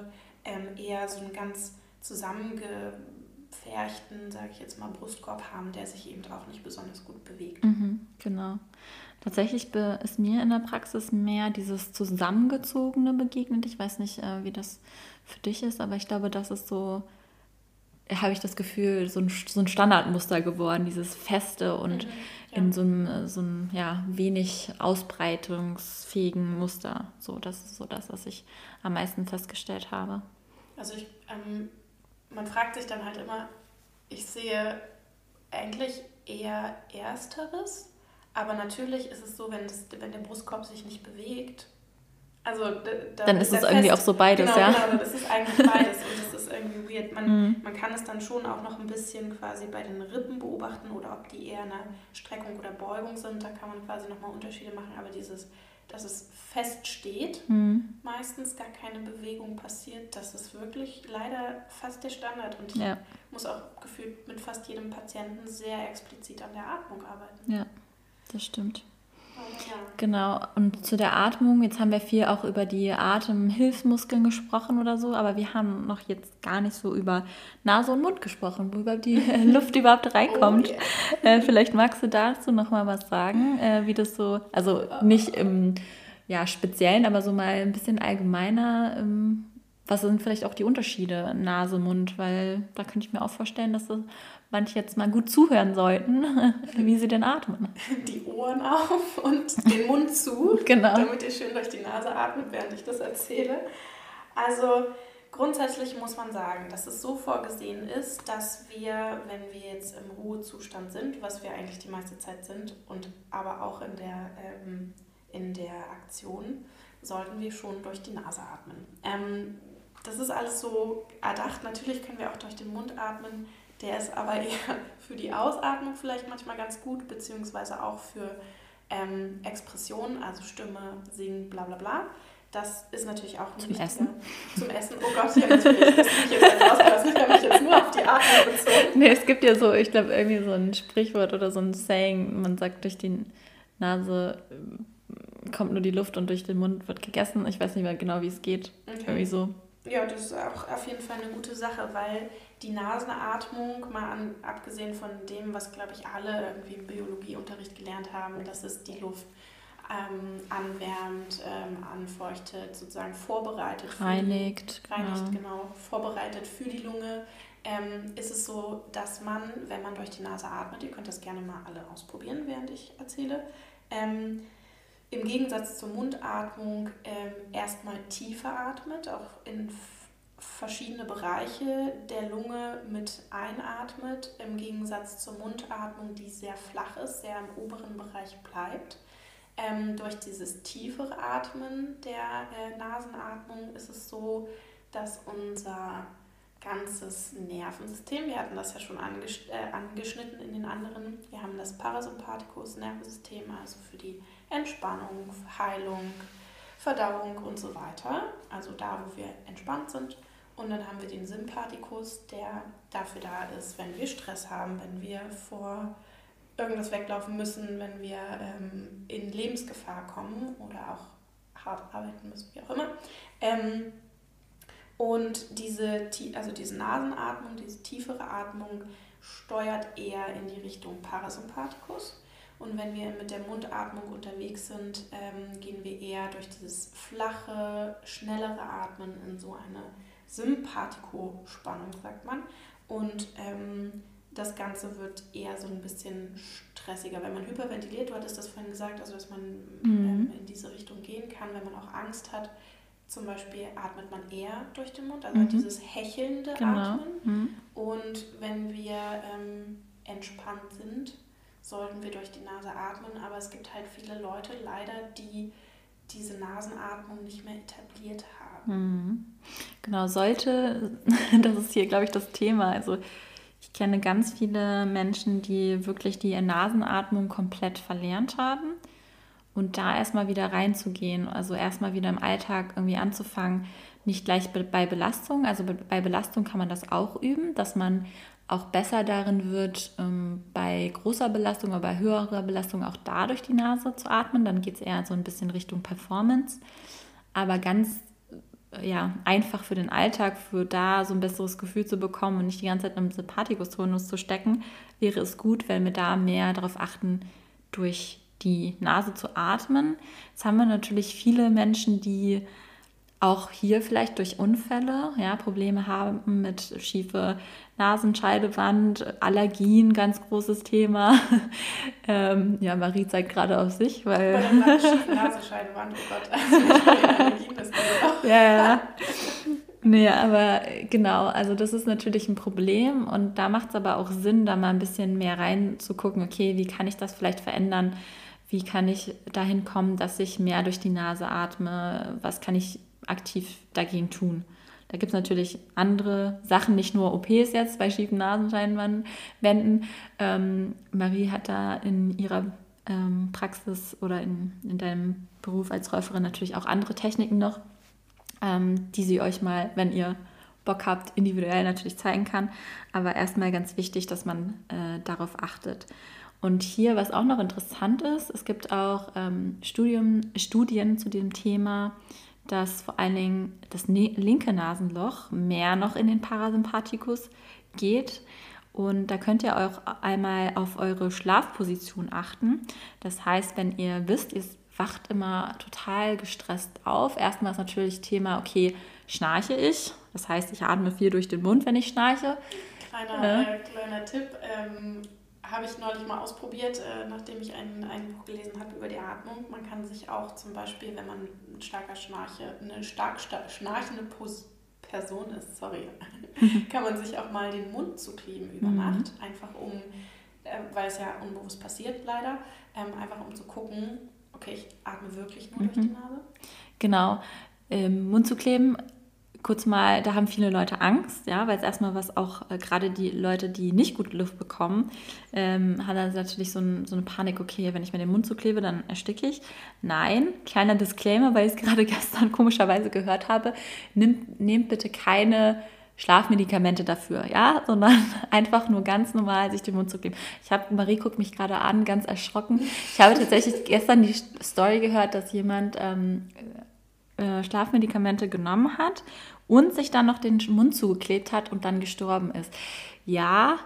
ähm, eher so einen ganz zusammengepferchten, sage ich jetzt mal, Brustkorb haben, der sich eben auch nicht besonders gut bewegt. Mhm, genau. Tatsächlich ist mir in der Praxis mehr dieses Zusammengezogene begegnet. Ich weiß nicht, äh, wie das für dich ist, aber ich glaube, das ist so habe ich das Gefühl, so ein, so ein Standardmuster geworden, dieses Feste und mhm, ja. in so einem, so einem ja, wenig ausbreitungsfähigen Muster. So, das ist so das, was ich am meisten festgestellt habe. Also ich, ähm, man fragt sich dann halt immer, ich sehe eigentlich eher Ersteres, aber natürlich ist es so, wenn, das, wenn der Brustkorb sich nicht bewegt, also da, dann ist es irgendwie auch so beides, genau, ja. Genau, das ist eigentlich beides und das ist irgendwie weird. Man, mhm. man kann es dann schon auch noch ein bisschen quasi bei den Rippen beobachten oder ob die eher eine Streckung oder Beugung sind. Da kann man quasi nochmal Unterschiede machen, aber dieses, dass es fest steht, mhm. meistens gar keine Bewegung passiert, das ist wirklich leider fast der Standard und ich ja. muss auch gefühlt mit fast jedem Patienten sehr explizit an der Atmung arbeiten. Ja, das stimmt. Genau, und zu der Atmung, jetzt haben wir viel auch über die Atemhilfsmuskeln gesprochen oder so, aber wir haben noch jetzt gar nicht so über Nase und Mund gesprochen, wo überhaupt die Luft überhaupt reinkommt. Oh, yeah. äh, vielleicht magst du dazu noch mal was sagen, äh, wie das so, also nicht im ja, Speziellen, aber so mal ein bisschen allgemeiner. Ähm, was sind vielleicht auch die Unterschiede Nase, Mund? Weil da könnte ich mir auch vorstellen, dass das manche jetzt mal gut zuhören sollten, wie sie denn atmen. Die Ohren auf und den Mund zu, genau. damit ihr schön durch die Nase atmet, während ich das erzähle. Also grundsätzlich muss man sagen, dass es so vorgesehen ist, dass wir, wenn wir jetzt im Ruhezustand sind, was wir eigentlich die meiste Zeit sind, und aber auch in der, ähm, in der Aktion, sollten wir schon durch die Nase atmen. Ähm, das ist alles so erdacht. Natürlich können wir auch durch den Mund atmen. Der ist aber eher für die Ausatmung vielleicht manchmal ganz gut, beziehungsweise auch für ähm, Expressionen, also Stimme, Singen, bla bla bla. Das ist natürlich auch ein Zum Essen? Zum Essen. Oh Gott, ja, natürlich. Das ich jetzt rausgelassen. Ich habe mich jetzt nur auf die Atmung bezogen. Nee, es gibt ja so, ich glaube, irgendwie so ein Sprichwort oder so ein Saying, man sagt, durch die Nase äh, kommt nur die Luft und durch den Mund wird gegessen. Ich weiß nicht mehr genau, wie es geht. Okay. Irgendwie so. Ja, das ist auch auf jeden Fall eine gute Sache, weil die Nasenatmung, mal an, abgesehen von dem, was, glaube ich, alle irgendwie im Biologieunterricht gelernt haben, dass es die Luft ähm, anwärmt, ähm, anfeuchtet, sozusagen vorbereitet. Reinigt. Die, reinigt, genau. genau. Vorbereitet für die Lunge. Ähm, ist es so, dass man, wenn man durch die Nase atmet, ihr könnt das gerne mal alle ausprobieren, während ich erzähle, ähm, im Gegensatz zur Mundatmung ähm, erstmal tiefer atmet, auch in verschiedene Bereiche der Lunge mit einatmet, im Gegensatz zur Mundatmung, die sehr flach ist, sehr im oberen Bereich bleibt. Ähm, durch dieses tiefere Atmen der äh, Nasenatmung ist es so, dass unser ganzes Nervensystem, wir hatten das ja schon anges äh, angeschnitten in den anderen, wir haben das Parasympathikus-Nervensystem, also für die Entspannung, Heilung, Verdauung und so weiter. Also da, wo wir entspannt sind. Und dann haben wir den Sympathikus, der dafür da ist, wenn wir Stress haben, wenn wir vor irgendwas weglaufen müssen, wenn wir ähm, in Lebensgefahr kommen oder auch hart arbeiten müssen, wie auch immer. Ähm, und diese, also diese Nasenatmung, diese tiefere Atmung steuert eher in die Richtung Parasympathikus. Und wenn wir mit der Mundatmung unterwegs sind, ähm, gehen wir eher durch dieses flache, schnellere Atmen in so eine Sympathikospannung, sagt man. Und ähm, das Ganze wird eher so ein bisschen stressiger. Wenn man hyperventiliert, du hattest das vorhin gesagt, also dass man mhm. ähm, in diese Richtung gehen kann, wenn man auch Angst hat. Zum Beispiel atmet man eher durch den Mund, also mhm. dieses hechelnde genau. Atmen. Mhm. Und wenn wir ähm, entspannt sind, sollten wir durch die Nase atmen. Aber es gibt halt viele Leute leider, die diese Nasenatmung nicht mehr etabliert haben. Mhm. Genau, sollte, das ist hier, glaube ich, das Thema. Also ich kenne ganz viele Menschen, die wirklich die Nasenatmung komplett verlernt haben. Und da erstmal wieder reinzugehen, also erstmal wieder im Alltag irgendwie anzufangen, nicht gleich bei Belastung, also bei Belastung kann man das auch üben, dass man auch besser darin wird, ähm, bei großer Belastung oder bei höherer Belastung auch da durch die Nase zu atmen. Dann geht es eher so ein bisschen Richtung Performance. Aber ganz äh, ja, einfach für den Alltag, für da so ein besseres Gefühl zu bekommen und nicht die ganze Zeit im Sympathikus-Tonus zu stecken, wäre es gut, wenn wir da mehr darauf achten, durch die Nase zu atmen. Jetzt haben wir natürlich viele Menschen, die auch hier vielleicht durch Unfälle, ja, Probleme haben mit schiefe Nasenscheidewand, Allergien, ganz großes Thema. ähm, ja, Marie zeigt gerade auf sich, weil. Bei der Nasenscheidewand, oh Gott, also Allergien ist ja, ja. Nee, aber genau, also das ist natürlich ein Problem und da macht es aber auch Sinn, da mal ein bisschen mehr reinzugucken, okay, wie kann ich das vielleicht verändern? Wie kann ich dahin kommen, dass ich mehr durch die Nase atme? Was kann ich aktiv dagegen tun? Da gibt es natürlich andere Sachen, nicht nur OPs jetzt bei schiefen Nasenscheinwänden. Ähm, Marie hat da in ihrer ähm, Praxis oder in, in deinem Beruf als Räuferin natürlich auch andere Techniken noch ähm, die sie euch mal, wenn ihr Bock habt, individuell natürlich zeigen kann. Aber erstmal ganz wichtig, dass man äh, darauf achtet. Und hier, was auch noch interessant ist, es gibt auch ähm, Studium, Studien zu dem Thema, dass vor allen Dingen das linke Nasenloch mehr noch in den Parasympathikus geht. Und da könnt ihr auch einmal auf eure Schlafposition achten. Das heißt, wenn ihr wisst, ihr wacht immer total gestresst auf. Erstmal ist natürlich Thema, okay, schnarche ich? Das heißt, ich atme viel durch den Mund, wenn ich schnarche. Kleiner, äh, kleiner Tipp, ähm, habe ich neulich mal ausprobiert, äh, nachdem ich ein, ein Buch gelesen habe über die Atmung. Man kann sich auch zum Beispiel, wenn man ein starker Schnarche, eine stark schnarchende Pos Person ist, sorry, kann man sich auch mal den Mund zukleben über mhm. Nacht, einfach um, äh, weil es ja unbewusst passiert leider, ähm, einfach um zu gucken, okay, ich atme wirklich nur mhm. durch die. Nase? Genau. Ähm, Mund zu kleben, kurz mal, da haben viele Leute Angst, ja, weil es erstmal was auch, äh, gerade die Leute, die nicht gut Luft bekommen, ähm, hat dann natürlich so, ein, so, eine Panik, okay, wenn ich mir den Mund zuklebe, dann ersticke ich. Nein, kleiner Disclaimer, weil ich es gerade gestern komischerweise gehört habe, nehmt, nehmt bitte keine Schlafmedikamente dafür, ja, sondern einfach nur ganz normal sich den Mund zu kleben. Ich habe, Marie guckt mich gerade an, ganz erschrocken. Ich habe tatsächlich gestern die Story gehört, dass jemand ähm, äh, Schlafmedikamente genommen hat und sich dann noch den Mund zugeklebt hat und dann gestorben ist. Ja,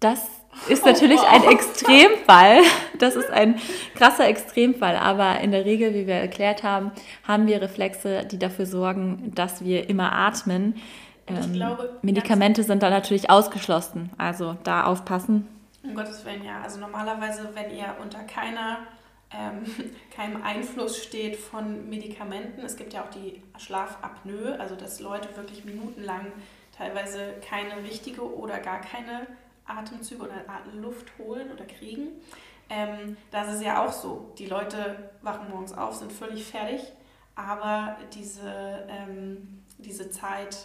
das ist natürlich oh, wow. ein Extremfall. Das ist ein krasser Extremfall. Aber in der Regel, wie wir erklärt haben, haben wir Reflexe, die dafür sorgen, dass wir immer atmen. Ähm, glaube, Medikamente sind da natürlich ausgeschlossen. Also da aufpassen. Um Gottes Willen, ja. Also normalerweise, wenn ihr unter keiner, ähm, keinem Einfluss steht von Medikamenten, es gibt ja auch die Schlafapnoe, also dass Leute wirklich minutenlang teilweise keine richtige oder gar keine Atemzüge oder Luft holen oder kriegen. Ähm, das ist ja auch so. Die Leute wachen morgens auf, sind völlig fertig, aber diese, ähm, diese Zeit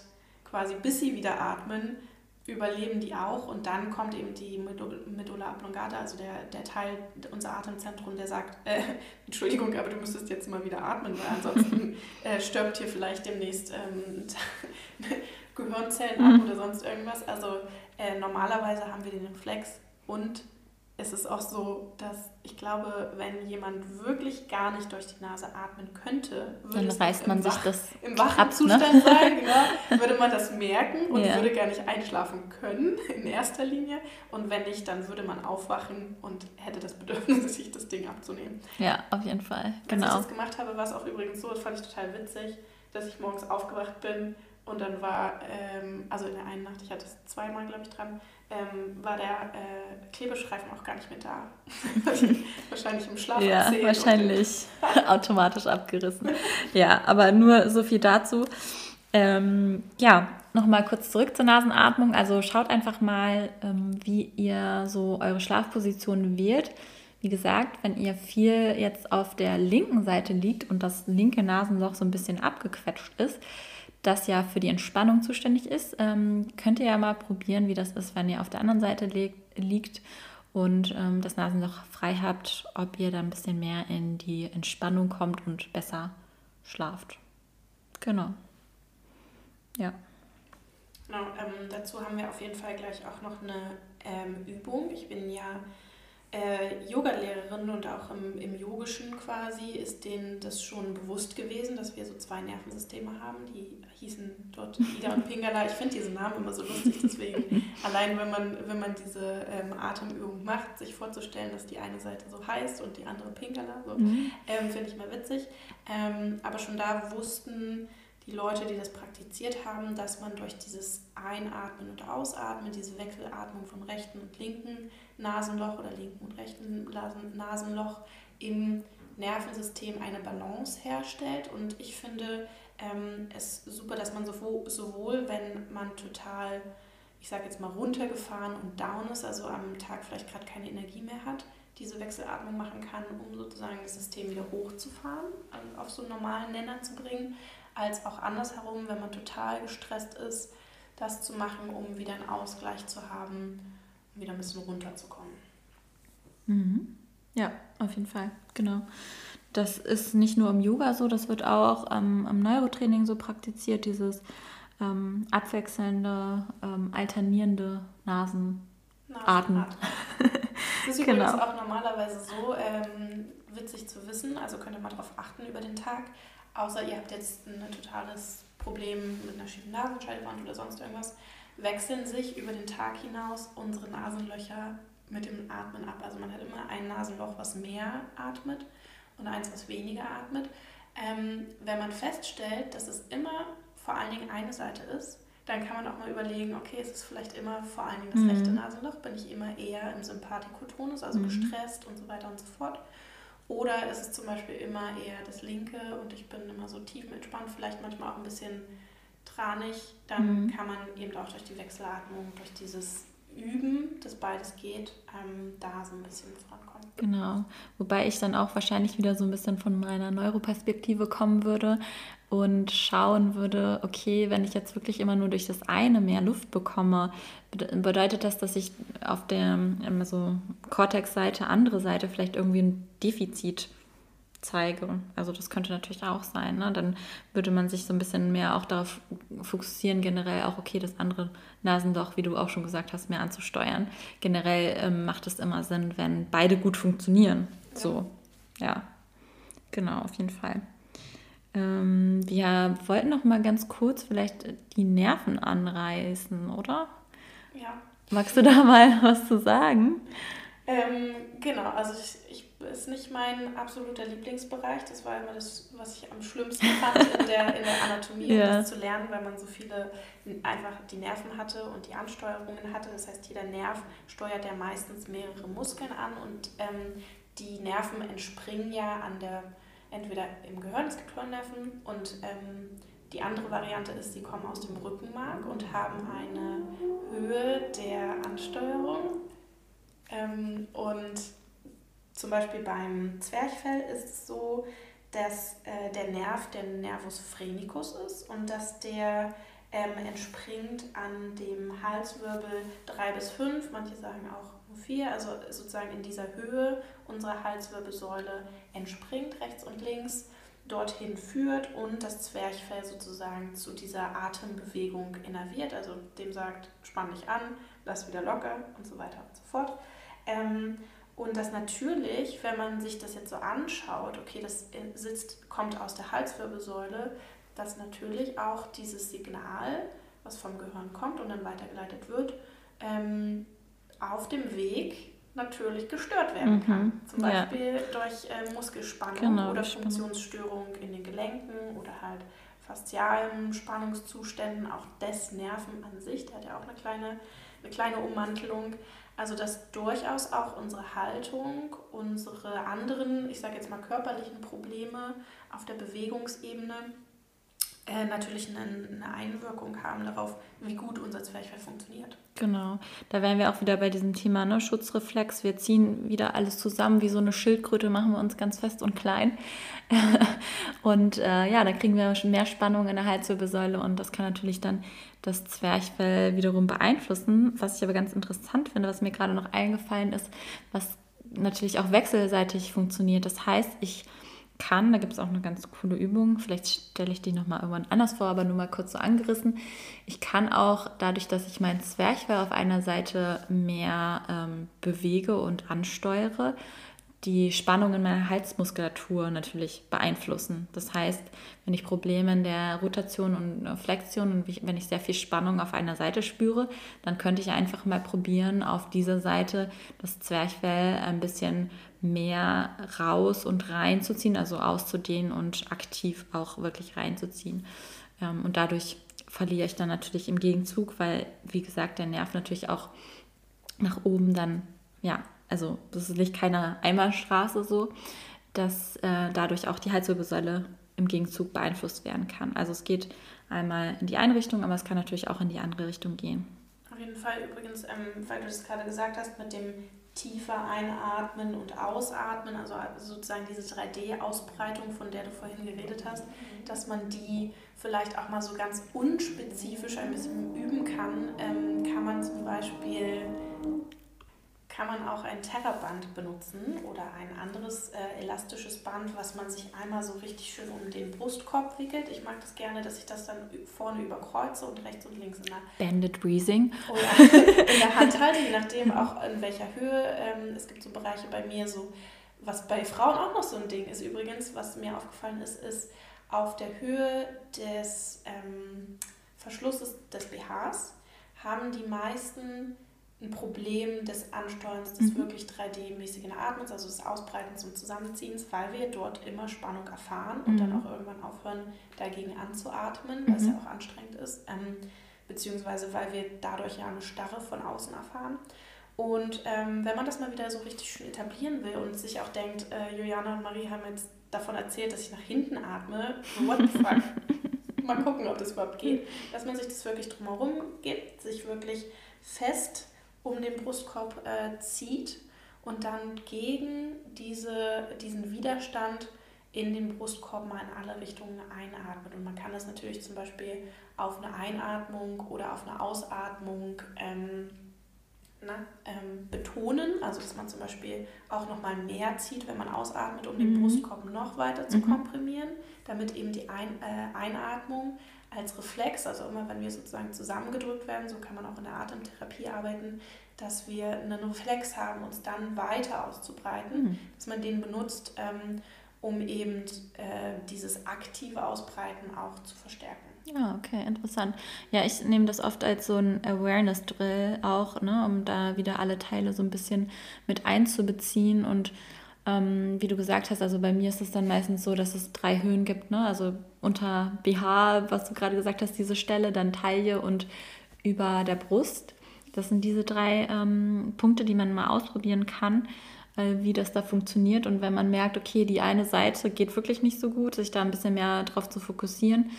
quasi bis sie wieder atmen, überleben die auch und dann kommt eben die Medulla oblongata, also der, der Teil, unser Atemzentrum, der sagt, äh, Entschuldigung, aber du müsstest jetzt mal wieder atmen, weil ansonsten äh, stirbt hier vielleicht demnächst ähm, Gehirnzellen ab mhm. oder sonst irgendwas. Also äh, normalerweise haben wir den Reflex und es ist auch so, dass ich glaube, wenn jemand wirklich gar nicht durch die Nase atmen könnte, würde dann reißt man sich das im wachen ab, ne? Zustand ne? sein, genau, würde man das merken und ja. würde gar nicht einschlafen können in erster Linie. Und wenn nicht, dann würde man aufwachen und hätte das Bedürfnis, sich das Ding abzunehmen. Ja, auf jeden Fall. Genau. Als ich das gemacht habe, war es auch übrigens so, das fand ich total witzig, dass ich morgens aufgewacht bin und dann war, ähm, also in der einen Nacht, ich hatte es zweimal, glaube ich, dran, ähm, war der äh, Klebestreifen auch gar nicht mehr da. wahrscheinlich im Schlaf Ja, wahrscheinlich automatisch abgerissen. Ja, aber nur so viel dazu. Ähm, ja, nochmal kurz zurück zur Nasenatmung. Also schaut einfach mal, ähm, wie ihr so eure Schlafposition wählt. Wie gesagt, wenn ihr viel jetzt auf der linken Seite liegt und das linke Nasenloch so ein bisschen abgequetscht ist, das ja für die Entspannung zuständig ist, ähm, könnt ihr ja mal probieren, wie das ist, wenn ihr auf der anderen Seite liegt und ähm, das Nasenloch frei habt, ob ihr da ein bisschen mehr in die Entspannung kommt und besser schlaft. Genau. Ja. Genau, ähm, dazu haben wir auf jeden Fall gleich auch noch eine ähm, Übung. Ich bin ja äh, Yoga-Lehrerin und auch im, im Yogischen quasi ist denen das schon bewusst gewesen, dass wir so zwei Nervensysteme haben. Die hießen dort Ida und Pingala. Ich finde diese Namen immer so lustig, deswegen allein wenn man, wenn man diese ähm, Atemübung macht, sich vorzustellen, dass die eine Seite so heißt und die andere Pingala, so, mhm. ähm, finde ich mal witzig. Ähm, aber schon da wussten die Leute, die das praktiziert haben, dass man durch dieses Einatmen und Ausatmen, diese Wechselatmung vom rechten und linken Nasenloch oder linken und rechten Nasenloch im Nervensystem eine Balance herstellt. Und ich finde ähm, es super, dass man sowohl, sowohl, wenn man total, ich sage jetzt mal, runtergefahren und down ist, also am Tag vielleicht gerade keine Energie mehr hat, diese Wechselatmung machen kann, um sozusagen das System wieder hochzufahren, auf so einen normalen Nenner zu bringen, als auch andersherum, wenn man total gestresst ist, das zu machen, um wieder einen Ausgleich zu haben, um wieder ein bisschen runterzukommen. Mhm. Ja, auf jeden Fall, genau. Das ist nicht nur im Yoga so, das wird auch ähm, im Neurotraining so praktiziert, dieses ähm, abwechselnde, ähm, alternierende Nasenatmen. Nasenatmen. Das ist übrigens genau. auch normalerweise so ähm, witzig zu wissen, also könnt ihr mal darauf achten über den Tag, außer ihr habt jetzt ein totales Problem mit einer schiefen Nasenscheidewand oder sonst irgendwas, wechseln sich über den Tag hinaus unsere Nasenlöcher mit dem Atmen ab. Also man hat immer ein Nasenloch, was mehr atmet und eins, was weniger atmet. Ähm, wenn man feststellt, dass es immer vor allen Dingen eine Seite ist, dann kann man auch mal überlegen, okay, ist es vielleicht immer vor allen Dingen das mhm. rechte Nasenloch, bin ich immer eher im Sympathikotonus, also mhm. gestresst und so weiter und so fort. Oder ist es zum Beispiel immer eher das linke und ich bin immer so tiefenentspannt, vielleicht manchmal auch ein bisschen tranig, dann mhm. kann man eben auch durch die Wechselatmung, durch dieses Üben, dass beides geht, ähm, da so ein bisschen vorankommen. Genau, wobei ich dann auch wahrscheinlich wieder so ein bisschen von meiner Neuroperspektive kommen würde und schauen würde, okay, wenn ich jetzt wirklich immer nur durch das eine mehr Luft bekomme, bedeutet das, dass ich auf der so Cortex-Seite, andere Seite vielleicht irgendwie ein Defizit zeige. Also das könnte natürlich auch sein. Ne? Dann würde man sich so ein bisschen mehr auch darauf fokussieren, generell auch, okay, das andere Nasenloch, wie du auch schon gesagt hast, mehr anzusteuern. Generell ähm, macht es immer Sinn, wenn beide gut funktionieren. Ja. So, ja. Genau, auf jeden Fall. Ähm, wir wollten noch mal ganz kurz vielleicht die Nerven anreißen, oder? Ja. Magst du da mal was zu sagen? Ähm, genau, also ich, ich ist nicht mein absoluter Lieblingsbereich. Das war immer das, was ich am schlimmsten fand in der, in der Anatomie, ja. das zu lernen, weil man so viele einfach die Nerven hatte und die Ansteuerungen hatte. Das heißt, jeder Nerv steuert ja meistens mehrere Muskeln an und ähm, die Nerven entspringen ja an der, entweder im Gehirn, es gibt Hirnnerven und ähm, die andere Variante ist, sie kommen aus dem Rückenmark und haben eine Höhe der Ansteuerung. Ähm, und zum Beispiel beim Zwerchfell ist es so, dass äh, der Nerv der Nervus phrenicus ist und dass der ähm, entspringt an dem Halswirbel 3 bis 5, manche sagen auch nur 4, also sozusagen in dieser Höhe unserer Halswirbelsäule entspringt, rechts und links, dorthin führt und das Zwerchfell sozusagen zu dieser Atembewegung innerviert, also dem sagt, spann dich an, lass wieder locker und so weiter und so fort. Ähm, und das natürlich, wenn man sich das jetzt so anschaut, okay, das sitzt, kommt aus der Halswirbelsäule, dass natürlich auch dieses Signal, was vom Gehirn kommt und dann weitergeleitet wird, ähm, auf dem Weg natürlich gestört werden mhm. kann. Zum Beispiel ja. durch äh, Muskelspannung genau, oder Funktionsstörung in den Gelenken oder halt faszialen Spannungszuständen, auch des Nerven an sich, der hat ja auch eine kleine, eine kleine Ummantelung. Also dass durchaus auch unsere Haltung, unsere anderen, ich sage jetzt mal körperlichen Probleme auf der Bewegungsebene äh, natürlich eine, eine, Einwirkung haben darauf, wie gut unser Zwerchfell funktioniert. Genau, da wären wir auch wieder bei diesem Thema ne? Schutzreflex. Wir ziehen wieder alles zusammen, wie so eine Schildkröte machen wir uns ganz fest und klein. und äh, ja, da kriegen wir mehr Spannung in der Halswirbelsäule und das kann natürlich dann das Zwerchfell wiederum beeinflussen. Was ich aber ganz interessant finde, was mir gerade noch eingefallen ist, was natürlich auch wechselseitig funktioniert. Das heißt, ich kann, da gibt es auch eine ganz coole Übung, vielleicht stelle ich die nochmal irgendwann anders vor, aber nur mal kurz so angerissen. Ich kann auch dadurch, dass ich mein Zwerchfell auf einer Seite mehr ähm, bewege und ansteuere, die Spannung in meiner Halsmuskulatur natürlich beeinflussen. Das heißt, wenn ich Probleme in der Rotation und Flexion und wenn ich sehr viel Spannung auf einer Seite spüre, dann könnte ich einfach mal probieren, auf dieser Seite das Zwerchfell ein bisschen mehr raus und reinzuziehen, also auszudehnen und aktiv auch wirklich reinzuziehen. Ähm, und dadurch verliere ich dann natürlich im Gegenzug, weil, wie gesagt, der Nerv natürlich auch nach oben dann, ja, also das ist nicht keine Einbahnstraße so, dass äh, dadurch auch die Halswirbelsäule im Gegenzug beeinflusst werden kann. Also es geht einmal in die eine Richtung, aber es kann natürlich auch in die andere Richtung gehen. Auf jeden Fall übrigens, ähm, weil du das gerade gesagt hast, mit dem tiefer einatmen und ausatmen, also sozusagen diese 3D-Ausbreitung, von der du vorhin geredet hast, dass man die vielleicht auch mal so ganz unspezifisch ein bisschen üben kann, ähm, kann man zum Beispiel kann man auch ein Terraband benutzen oder ein anderes äh, elastisches Band, was man sich einmal so richtig schön um den Brustkorb wickelt. Ich mag das gerne, dass ich das dann vorne überkreuze und rechts und links in der Banded Breathing. Ja, in der Hand halte, je nachdem auch in welcher Höhe. Ähm, es gibt so Bereiche bei mir, so was bei Frauen auch noch so ein Ding ist übrigens, was mir aufgefallen ist, ist auf der Höhe des ähm, Verschlusses des BHs haben die meisten ein Problem des Ansteuerns des mhm. wirklich 3D-mäßigen Atmens, also des Ausbreitens und Zusammenziehens, weil wir dort immer Spannung erfahren und mhm. dann auch irgendwann aufhören, dagegen anzuatmen, weil es ja mhm. auch anstrengend ist, ähm, beziehungsweise weil wir dadurch ja eine Starre von außen erfahren. Und ähm, wenn man das mal wieder so richtig schön etablieren will und sich auch denkt, äh, Juliana und Marie haben jetzt davon erzählt, dass ich nach hinten atme, what the fuck? mal gucken, ob das überhaupt geht. Dass man sich das wirklich drumherum gibt, sich wirklich fest um den Brustkorb äh, zieht und dann gegen diese, diesen Widerstand in den Brustkorb mal in alle Richtungen einatmet. Und man kann das natürlich zum Beispiel auf eine Einatmung oder auf eine Ausatmung ähm, na, ähm, betonen. Also dass man zum Beispiel auch nochmal mehr zieht, wenn man ausatmet, um mhm. den Brustkorb noch weiter zu mhm. komprimieren, damit eben die Ein, äh, Einatmung als Reflex, also immer wenn wir sozusagen zusammengedrückt werden, so kann man auch in der Atemtherapie arbeiten, dass wir einen Reflex haben, uns dann weiter auszubreiten, mhm. dass man den benutzt, ähm, um eben äh, dieses aktive Ausbreiten auch zu verstärken. Ja, okay, interessant. Ja, ich nehme das oft als so ein Awareness-Drill auch, ne, um da wieder alle Teile so ein bisschen mit einzubeziehen und ähm, wie du gesagt hast, also bei mir ist es dann meistens so, dass es drei Höhen gibt, ne? Also unter BH, was du gerade gesagt hast, diese Stelle, dann Taille und über der Brust. Das sind diese drei ähm, Punkte, die man mal ausprobieren kann, äh, wie das da funktioniert. Und wenn man merkt, okay, die eine Seite geht wirklich nicht so gut, sich da ein bisschen mehr drauf zu fokussieren.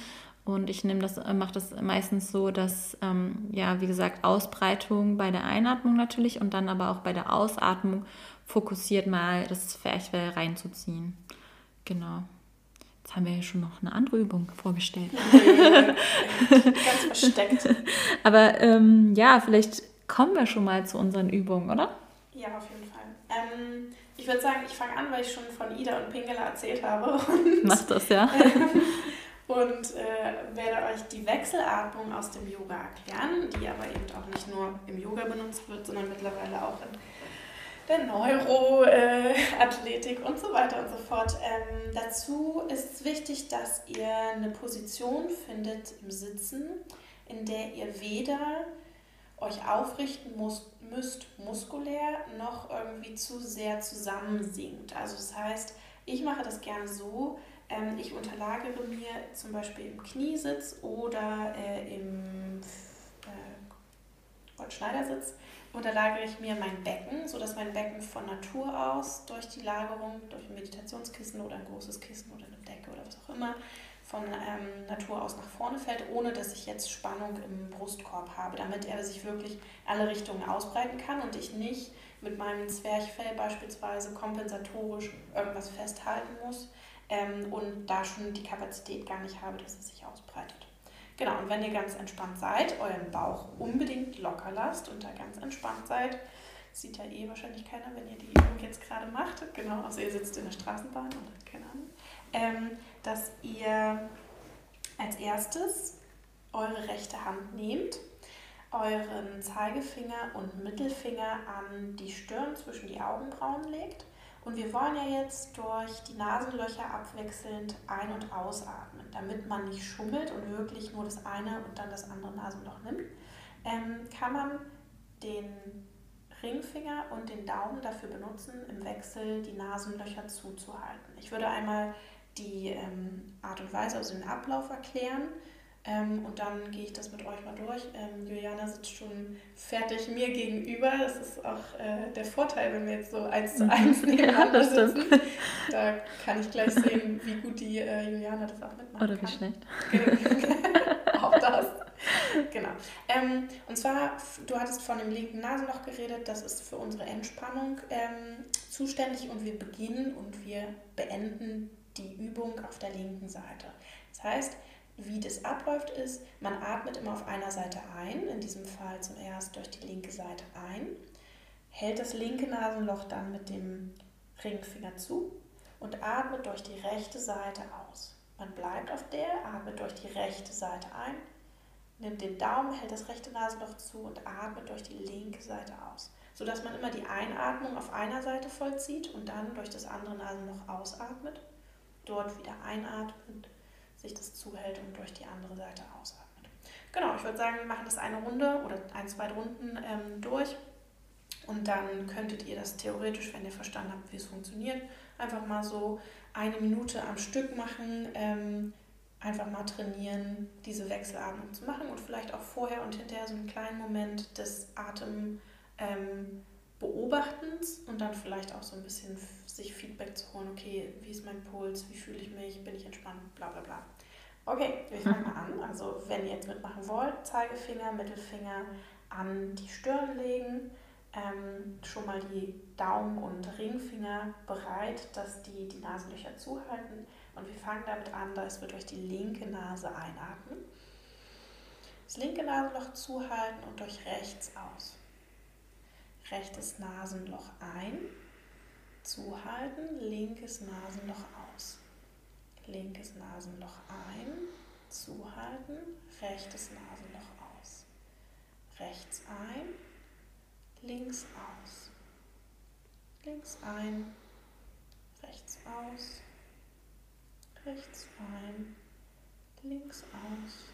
Und ich nehme das, äh, mache das meistens so, dass, ähm, ja, wie gesagt, Ausbreitung bei der Einatmung natürlich und dann aber auch bei der Ausatmung fokussiert mal das Zwerchfell reinzuziehen. Genau. Jetzt haben wir ja schon noch eine andere Übung vorgestellt. Ganz versteckt. Aber ähm, ja, vielleicht kommen wir schon mal zu unseren Übungen, oder? Ja, auf jeden Fall. Ähm, ich würde sagen, ich fange an, weil ich schon von Ida und Pingela erzählt habe. Mach das, ja. und äh, werde euch die Wechselatmung aus dem Yoga erklären, die aber eben auch nicht nur im Yoga benutzt wird, sondern mittlerweile auch in der Neuroathletik äh, und so weiter und so fort. Ähm, dazu ist es wichtig, dass ihr eine Position findet im Sitzen, in der ihr weder euch aufrichten muss, müsst muskulär noch irgendwie zu sehr zusammensinkt. Also das heißt, ich mache das gerne so, ähm, ich unterlagere mir zum Beispiel im Kniesitz oder äh, im äh, Schneidersitz unterlagere ich mir mein Becken, sodass mein Becken von Natur aus durch die Lagerung, durch ein Meditationskissen oder ein großes Kissen oder eine Decke oder was auch immer, von ähm, Natur aus nach vorne fällt, ohne dass ich jetzt Spannung im Brustkorb habe, damit er sich wirklich alle Richtungen ausbreiten kann und ich nicht mit meinem Zwerchfell beispielsweise kompensatorisch irgendwas festhalten muss ähm, und da schon die Kapazität gar nicht habe, dass es sich ausbreitet. Genau, und wenn ihr ganz entspannt seid, euren Bauch unbedingt locker lasst und da ganz entspannt seid, sieht ja eh wahrscheinlich keiner, wenn ihr die Übung jetzt gerade macht, genau, außer ihr sitzt in der Straßenbahn oder keine Ahnung, ähm, dass ihr als erstes eure rechte Hand nehmt, euren Zeigefinger und Mittelfinger an die Stirn zwischen die Augenbrauen legt. Und wir wollen ja jetzt durch die Nasenlöcher abwechselnd ein- und ausatmen, damit man nicht schummelt und wirklich nur das eine und dann das andere Nasenloch nimmt. Ähm, kann man den Ringfinger und den Daumen dafür benutzen, im Wechsel die Nasenlöcher zuzuhalten. Ich würde einmal die ähm, Art und Weise, also den Ablauf erklären, Ähm, und dann gehe ich das mit euch mal durch. Ähm, Juliana sitzt schon fertig mir gegenüber. Das ist auch äh, der Vorteil, wenn wir jetzt so eins zu eins nebeneinander ja, sitzen. Da kann ich gleich sehen, wie gut die äh, Juliana das auch mitmacht. Oder wie schlecht. auch das. Genau. Ähm, und zwar, du hattest von dem linken Nasenloch geredet. Das ist für unsere Entspannung ähm, zuständig und wir beginnen und wir beenden die Übung auf der linken Seite. Das heißt, wie das abläuft, ist, man atmet immer auf einer Seite ein, in diesem Fall zum ersten durch die linke Seite ein, hält das linke Nasenloch dann mit dem Ringfinger zu und atmet durch die rechte Seite aus. Man bleibt auf der, atmet durch die rechte Seite ein, nimmt den Daumen, hält das rechte Nasenloch zu und atmet durch die linke Seite aus, sodass man immer die Einatmung auf einer Seite vollzieht und dann durch das andere Nasenloch ausatmet, dort wieder einatmet sich das zuhält und durch die andere Seite ausatmet. Genau, ich würde sagen, wir machen das eine Runde oder ein, zwei Runden ähm, durch. Und dann könntet ihr das theoretisch, wenn ihr verstanden habt, wie es funktioniert, einfach mal so eine Minute am Stück machen, ähm, einfach mal trainieren, diese Wechselatmung zu machen und vielleicht auch vorher und hinterher so einen kleinen Moment des Atem ähm, Beobachtens und dann vielleicht auch so ein bisschen sich Feedback zu holen, okay, wie ist mein Puls, wie fühle ich mich, bin ich entspannt, bla bla bla. Okay, wir fangen mal an. Also wenn ihr jetzt mitmachen wollt, Zeigefinger, Mittelfinger an die Stirn legen, ähm, schon mal die Daumen und Ringfinger bereit, dass die die Nasenlöcher zuhalten. Und wir fangen damit an, dass wir durch die linke Nase einatmen. Das linke Nasenloch zuhalten und durch rechts aus rechtes Nasenloch ein, zuhalten, linkes Nasenloch aus. Linkes Nasenloch ein, zuhalten, rechtes Nasenloch aus. Rechts ein, links aus. Links ein, rechts aus. Rechts ein, links aus.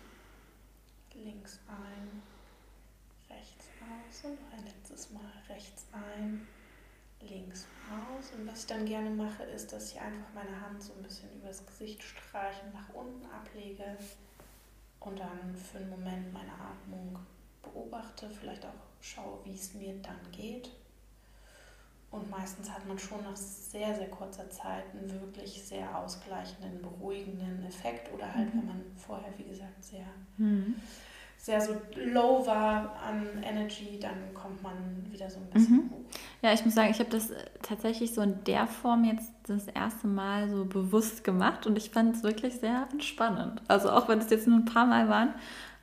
Links ein, rechts aus und noch ein letztes Mal rechts ein, links aus. Und was ich dann gerne mache, ist, dass ich einfach meine Hand so ein bisschen übers Gesicht streiche und nach unten ablege und dann für einen Moment meine Atmung beobachte, vielleicht auch schaue, wie es mir dann geht. Und meistens hat man schon nach sehr, sehr kurzer Zeit einen wirklich sehr ausgleichenden, beruhigenden Effekt. Oder halt, mhm. wenn man vorher, wie gesagt, sehr mhm sehr so low war an Energy, dann kommt man wieder so ein bisschen mhm. hoch. Ja, ich muss sagen, ich habe das tatsächlich so in der Form jetzt das erste Mal so bewusst gemacht und ich fand es wirklich sehr entspannend. Also auch wenn es jetzt nur ein paar Mal waren,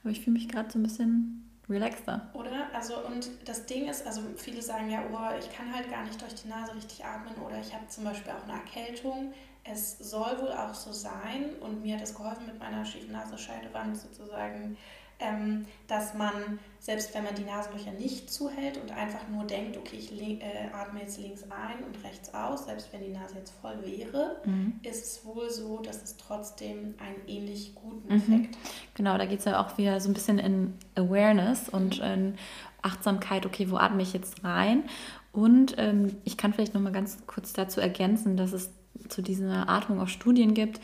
aber ich fühle mich gerade so ein bisschen relaxter. Oder? Also und das Ding ist, also viele sagen ja, oh, ich kann halt gar nicht durch die Nase richtig atmen oder ich habe zum Beispiel auch eine Erkältung. Es soll wohl auch so sein und mir hat es geholfen mit meiner schiefen Nasenscheidewand sozusagen ähm, dass man, selbst wenn man die Nasenlöcher nicht zuhält und einfach nur denkt, okay, ich äh, atme jetzt links ein und rechts aus, selbst wenn die Nase jetzt voll wäre, mhm. ist es wohl so, dass es trotzdem einen ähnlich guten mhm. Effekt hat. Genau, da geht es ja auch wieder so ein bisschen in Awareness und in Achtsamkeit, okay, wo atme ich jetzt rein? Und ähm, ich kann vielleicht noch mal ganz kurz dazu ergänzen, dass es zu dieser Atmung auch Studien gibt,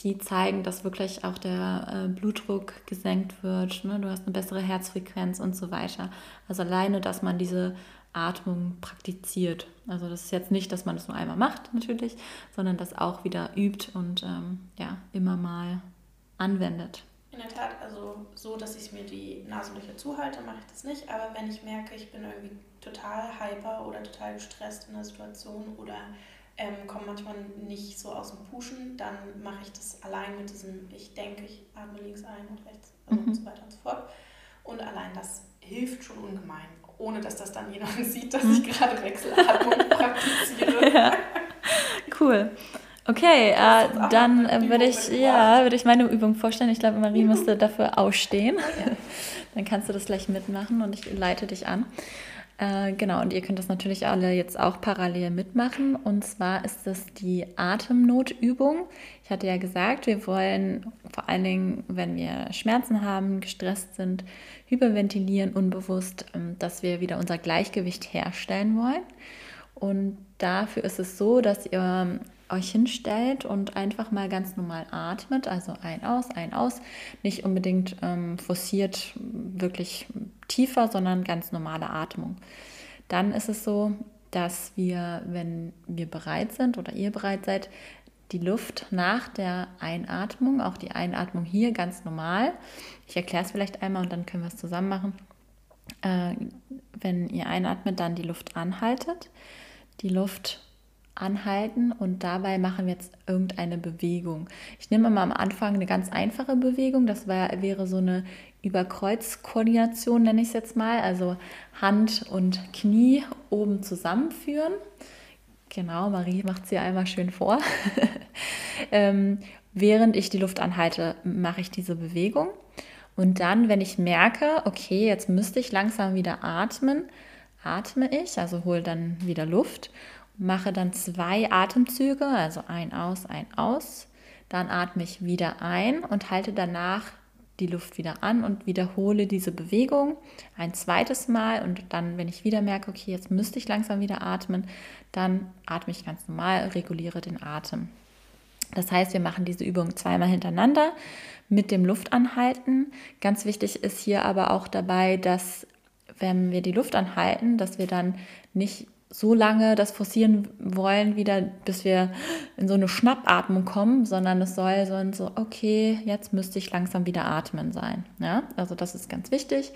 die zeigen, dass wirklich auch der äh, Blutdruck gesenkt wird, ne? du hast eine bessere Herzfrequenz und so weiter. Also alleine, dass man diese Atmung praktiziert. Also das ist jetzt nicht, dass man es nur einmal macht natürlich, sondern das auch wieder übt und ähm, ja, immer mal anwendet. In der Tat, also so, dass ich mir die Nasenlöcher zuhalte, mache ich das nicht. Aber wenn ich merke, ich bin irgendwie total hyper oder total gestresst in der Situation oder ähm, komme manchmal nicht so aus dem Pushen, dann mache ich das allein mit diesem, ich denke, ich atme links ein und rechts also mhm. und so weiter und so fort. Und allein das hilft schon ungemein, ohne dass das dann jemand sieht, dass ich gerade Wechselatmung praktiziere. Ja. Cool. Okay, äh, dann äh, würde ich, ja, würde ich meine Übung vorstellen. Ich glaube, Marie müsste dafür ausstehen. Oh, ja. Dann kannst du das gleich mitmachen und ich leite dich an. Äh, genau, und ihr könnt das natürlich alle jetzt auch parallel mitmachen. Und zwar ist das die Atemnotübung. Ich hatte ja gesagt, wir wollen vor allen Dingen, wenn wir Schmerzen haben, gestresst sind, hyperventilieren, unbewusst, ähm, dass wir wieder unser Gleichgewicht herstellen wollen. Und dafür ist es so, dass ihr euch hinstellt und einfach mal ganz normal atmet, also ein aus, ein aus, nicht unbedingt ähm, forciert wirklich tiefer, sondern ganz normale Atmung. Dann ist es so, dass wir, wenn wir bereit sind oder ihr bereit seid, die Luft nach der Einatmung, auch die Einatmung hier ganz normal. Ich erkläre es vielleicht einmal und dann können wir es zusammen machen. Äh, wenn ihr einatmet, dann die Luft anhaltet, die Luft anhalten und dabei machen wir jetzt irgendeine Bewegung. Ich nehme mal am Anfang eine ganz einfache Bewegung. Das wär, wäre so eine Überkreuzkoordination, nenne ich es jetzt mal. Also Hand und Knie oben zusammenführen. Genau, Marie macht sie einmal schön vor. ähm, während ich die Luft anhalte, mache ich diese Bewegung. Und dann, wenn ich merke, okay, jetzt müsste ich langsam wieder atmen, atme ich, also hole dann wieder Luft mache dann zwei Atemzüge, also ein aus, ein aus. Dann atme ich wieder ein und halte danach die Luft wieder an und wiederhole diese Bewegung ein zweites Mal und dann, wenn ich wieder merke, okay, jetzt müsste ich langsam wieder atmen, dann atme ich ganz normal, reguliere den Atem. Das heißt, wir machen diese Übung zweimal hintereinander mit dem Luftanhalten. Ganz wichtig ist hier aber auch dabei, dass wenn wir die Luft anhalten, dass wir dann nicht so lange das forcieren wollen, wieder, bis wir in so eine Schnappatmung kommen, sondern es soll so, okay, jetzt müsste ich langsam wieder atmen sein. Ja? Also das ist ganz wichtig.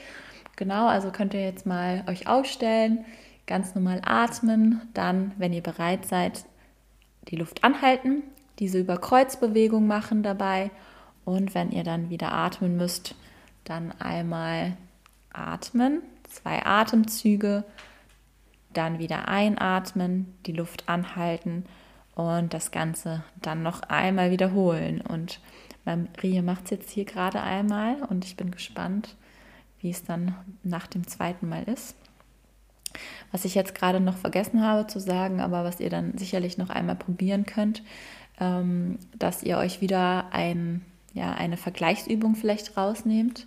Genau, also könnt ihr jetzt mal euch aufstellen, ganz normal atmen, dann, wenn ihr bereit seid, die Luft anhalten, diese Überkreuzbewegung machen dabei und wenn ihr dann wieder atmen müsst, dann einmal atmen, zwei Atemzüge dann wieder einatmen, die Luft anhalten und das Ganze dann noch einmal wiederholen. Und Maria macht es jetzt hier gerade einmal und ich bin gespannt, wie es dann nach dem zweiten Mal ist. Was ich jetzt gerade noch vergessen habe zu sagen, aber was ihr dann sicherlich noch einmal probieren könnt, ähm, dass ihr euch wieder ein, ja, eine Vergleichsübung vielleicht rausnehmt.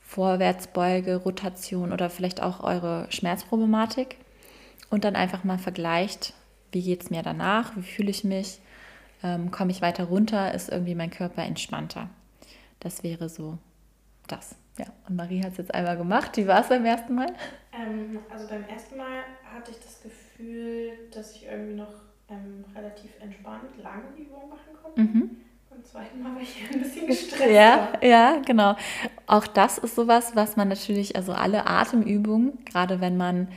Vorwärtsbeuge, Rotation oder vielleicht auch eure Schmerzproblematik und dann einfach mal vergleicht, wie geht es mir danach, wie fühle ich mich, ähm, komme ich weiter runter, ist irgendwie mein Körper entspannter. Das wäre so das. Ja, und Marie hat es jetzt einmal gemacht. Wie war es beim ersten Mal? Ähm, also beim ersten Mal hatte ich das Gefühl, dass ich irgendwie noch ähm, relativ entspannt lange Übungen machen konnte. Mhm. Beim zweiten Mal war ich ein bisschen gestresst. Ja, ja, genau. Auch das ist sowas, was man natürlich, also alle Atemübungen, gerade wenn man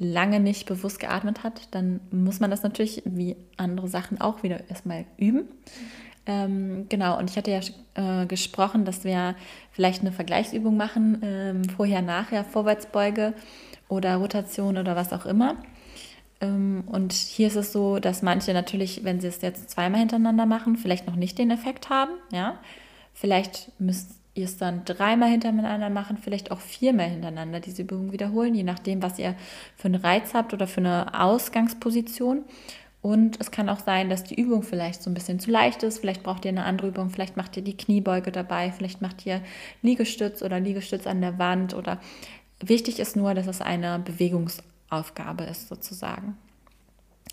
lange nicht bewusst geatmet hat, dann muss man das natürlich wie andere Sachen auch wieder erstmal üben. Ähm, genau, und ich hatte ja äh, gesprochen, dass wir vielleicht eine Vergleichsübung machen, ähm, vorher, nachher, Vorwärtsbeuge oder Rotation oder was auch immer. Ähm, und hier ist es so, dass manche natürlich, wenn sie es jetzt zweimal hintereinander machen, vielleicht noch nicht den Effekt haben. Ja, vielleicht müsst ihr es dann dreimal hintereinander machen, vielleicht auch viermal hintereinander diese Übung wiederholen, je nachdem, was ihr für einen Reiz habt oder für eine Ausgangsposition. Und es kann auch sein, dass die Übung vielleicht so ein bisschen zu leicht ist. Vielleicht braucht ihr eine andere Übung. Vielleicht macht ihr die Kniebeuge dabei. Vielleicht macht ihr Liegestütz oder Liegestütz an der Wand. Oder wichtig ist nur, dass es eine Bewegungsaufgabe ist, sozusagen.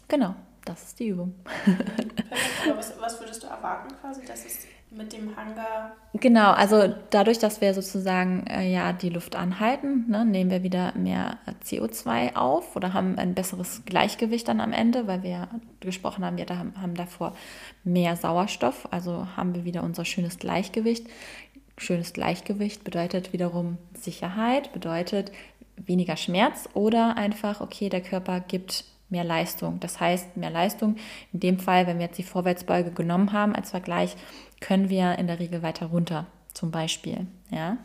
Genau, das ist die Übung. was, was würdest du erwarten quasi, dass es mit dem Hangar. Genau, also dadurch, dass wir sozusagen äh, ja die Luft anhalten, ne, nehmen wir wieder mehr CO2 auf oder haben ein besseres Gleichgewicht dann am Ende, weil wir gesprochen haben, wir da haben davor mehr Sauerstoff, also haben wir wieder unser schönes Gleichgewicht. Schönes Gleichgewicht bedeutet wiederum Sicherheit, bedeutet weniger Schmerz oder einfach, okay, der Körper gibt mehr Leistung. Das heißt, mehr Leistung, in dem Fall, wenn wir jetzt die Vorwärtsbeuge genommen haben als Vergleich, können wir in der Regel weiter runter, zum Beispiel. Ja?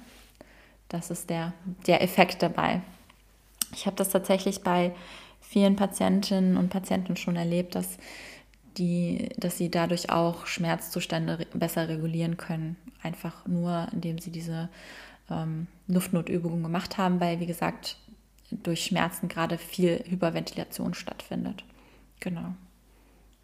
Das ist der, der Effekt dabei. Ich habe das tatsächlich bei vielen Patientinnen und Patienten schon erlebt, dass, die, dass sie dadurch auch Schmerzzustände besser regulieren können. Einfach nur, indem sie diese ähm, Luftnotübungen gemacht haben, weil, wie gesagt, durch Schmerzen gerade viel Hyperventilation stattfindet. Genau.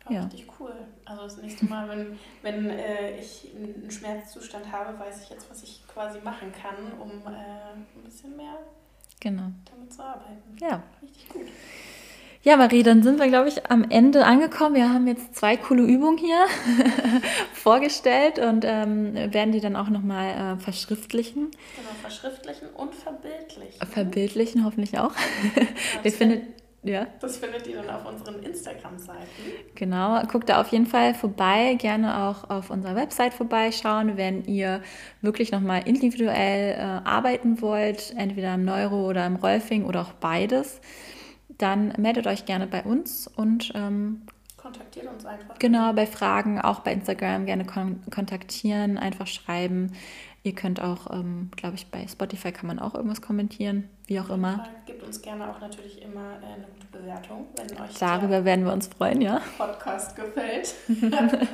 Ja. Richtig cool. Also das nächste Mal, wenn, wenn äh, ich einen Schmerzzustand habe, weiß ich jetzt, was ich quasi machen kann, um äh, ein bisschen mehr genau. damit zu arbeiten. Ja. Richtig gut. Ja, Marie, dann sind wir, glaube ich, am Ende angekommen. Wir haben jetzt zwei coole Übungen hier vorgestellt und ähm, werden die dann auch nochmal äh, verschriftlichen. Genau, verschriftlichen und verbildlichen. Verbildlichen hoffentlich auch. Ja, findet, ja. Das findet ihr dann auf unseren Instagram-Seiten. Genau, guckt da auf jeden Fall vorbei, gerne auch auf unserer Website vorbeischauen, wenn ihr wirklich nochmal individuell äh, arbeiten wollt, entweder im Neuro oder im Rolfing oder auch beides, dann meldet euch gerne bei uns und ähm, Kontaktiert uns einfach. genau bei Fragen auch bei Instagram gerne kon kontaktieren, einfach schreiben. Ihr könnt auch, ähm, glaube ich, bei Spotify kann man auch irgendwas kommentieren, wie auch immer. Gebt uns gerne auch natürlich immer äh, eine gute Bewertung, wenn euch Darüber werden wir uns freuen, ja. der Podcast gefällt.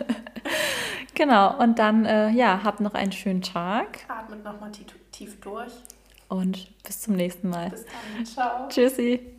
Genau, und dann, äh, ja, habt noch einen schönen Tag Atmet nochmal tief, tief durch. und bis zum nächsten Mal. Bis dann. Ciao. Tschüssi.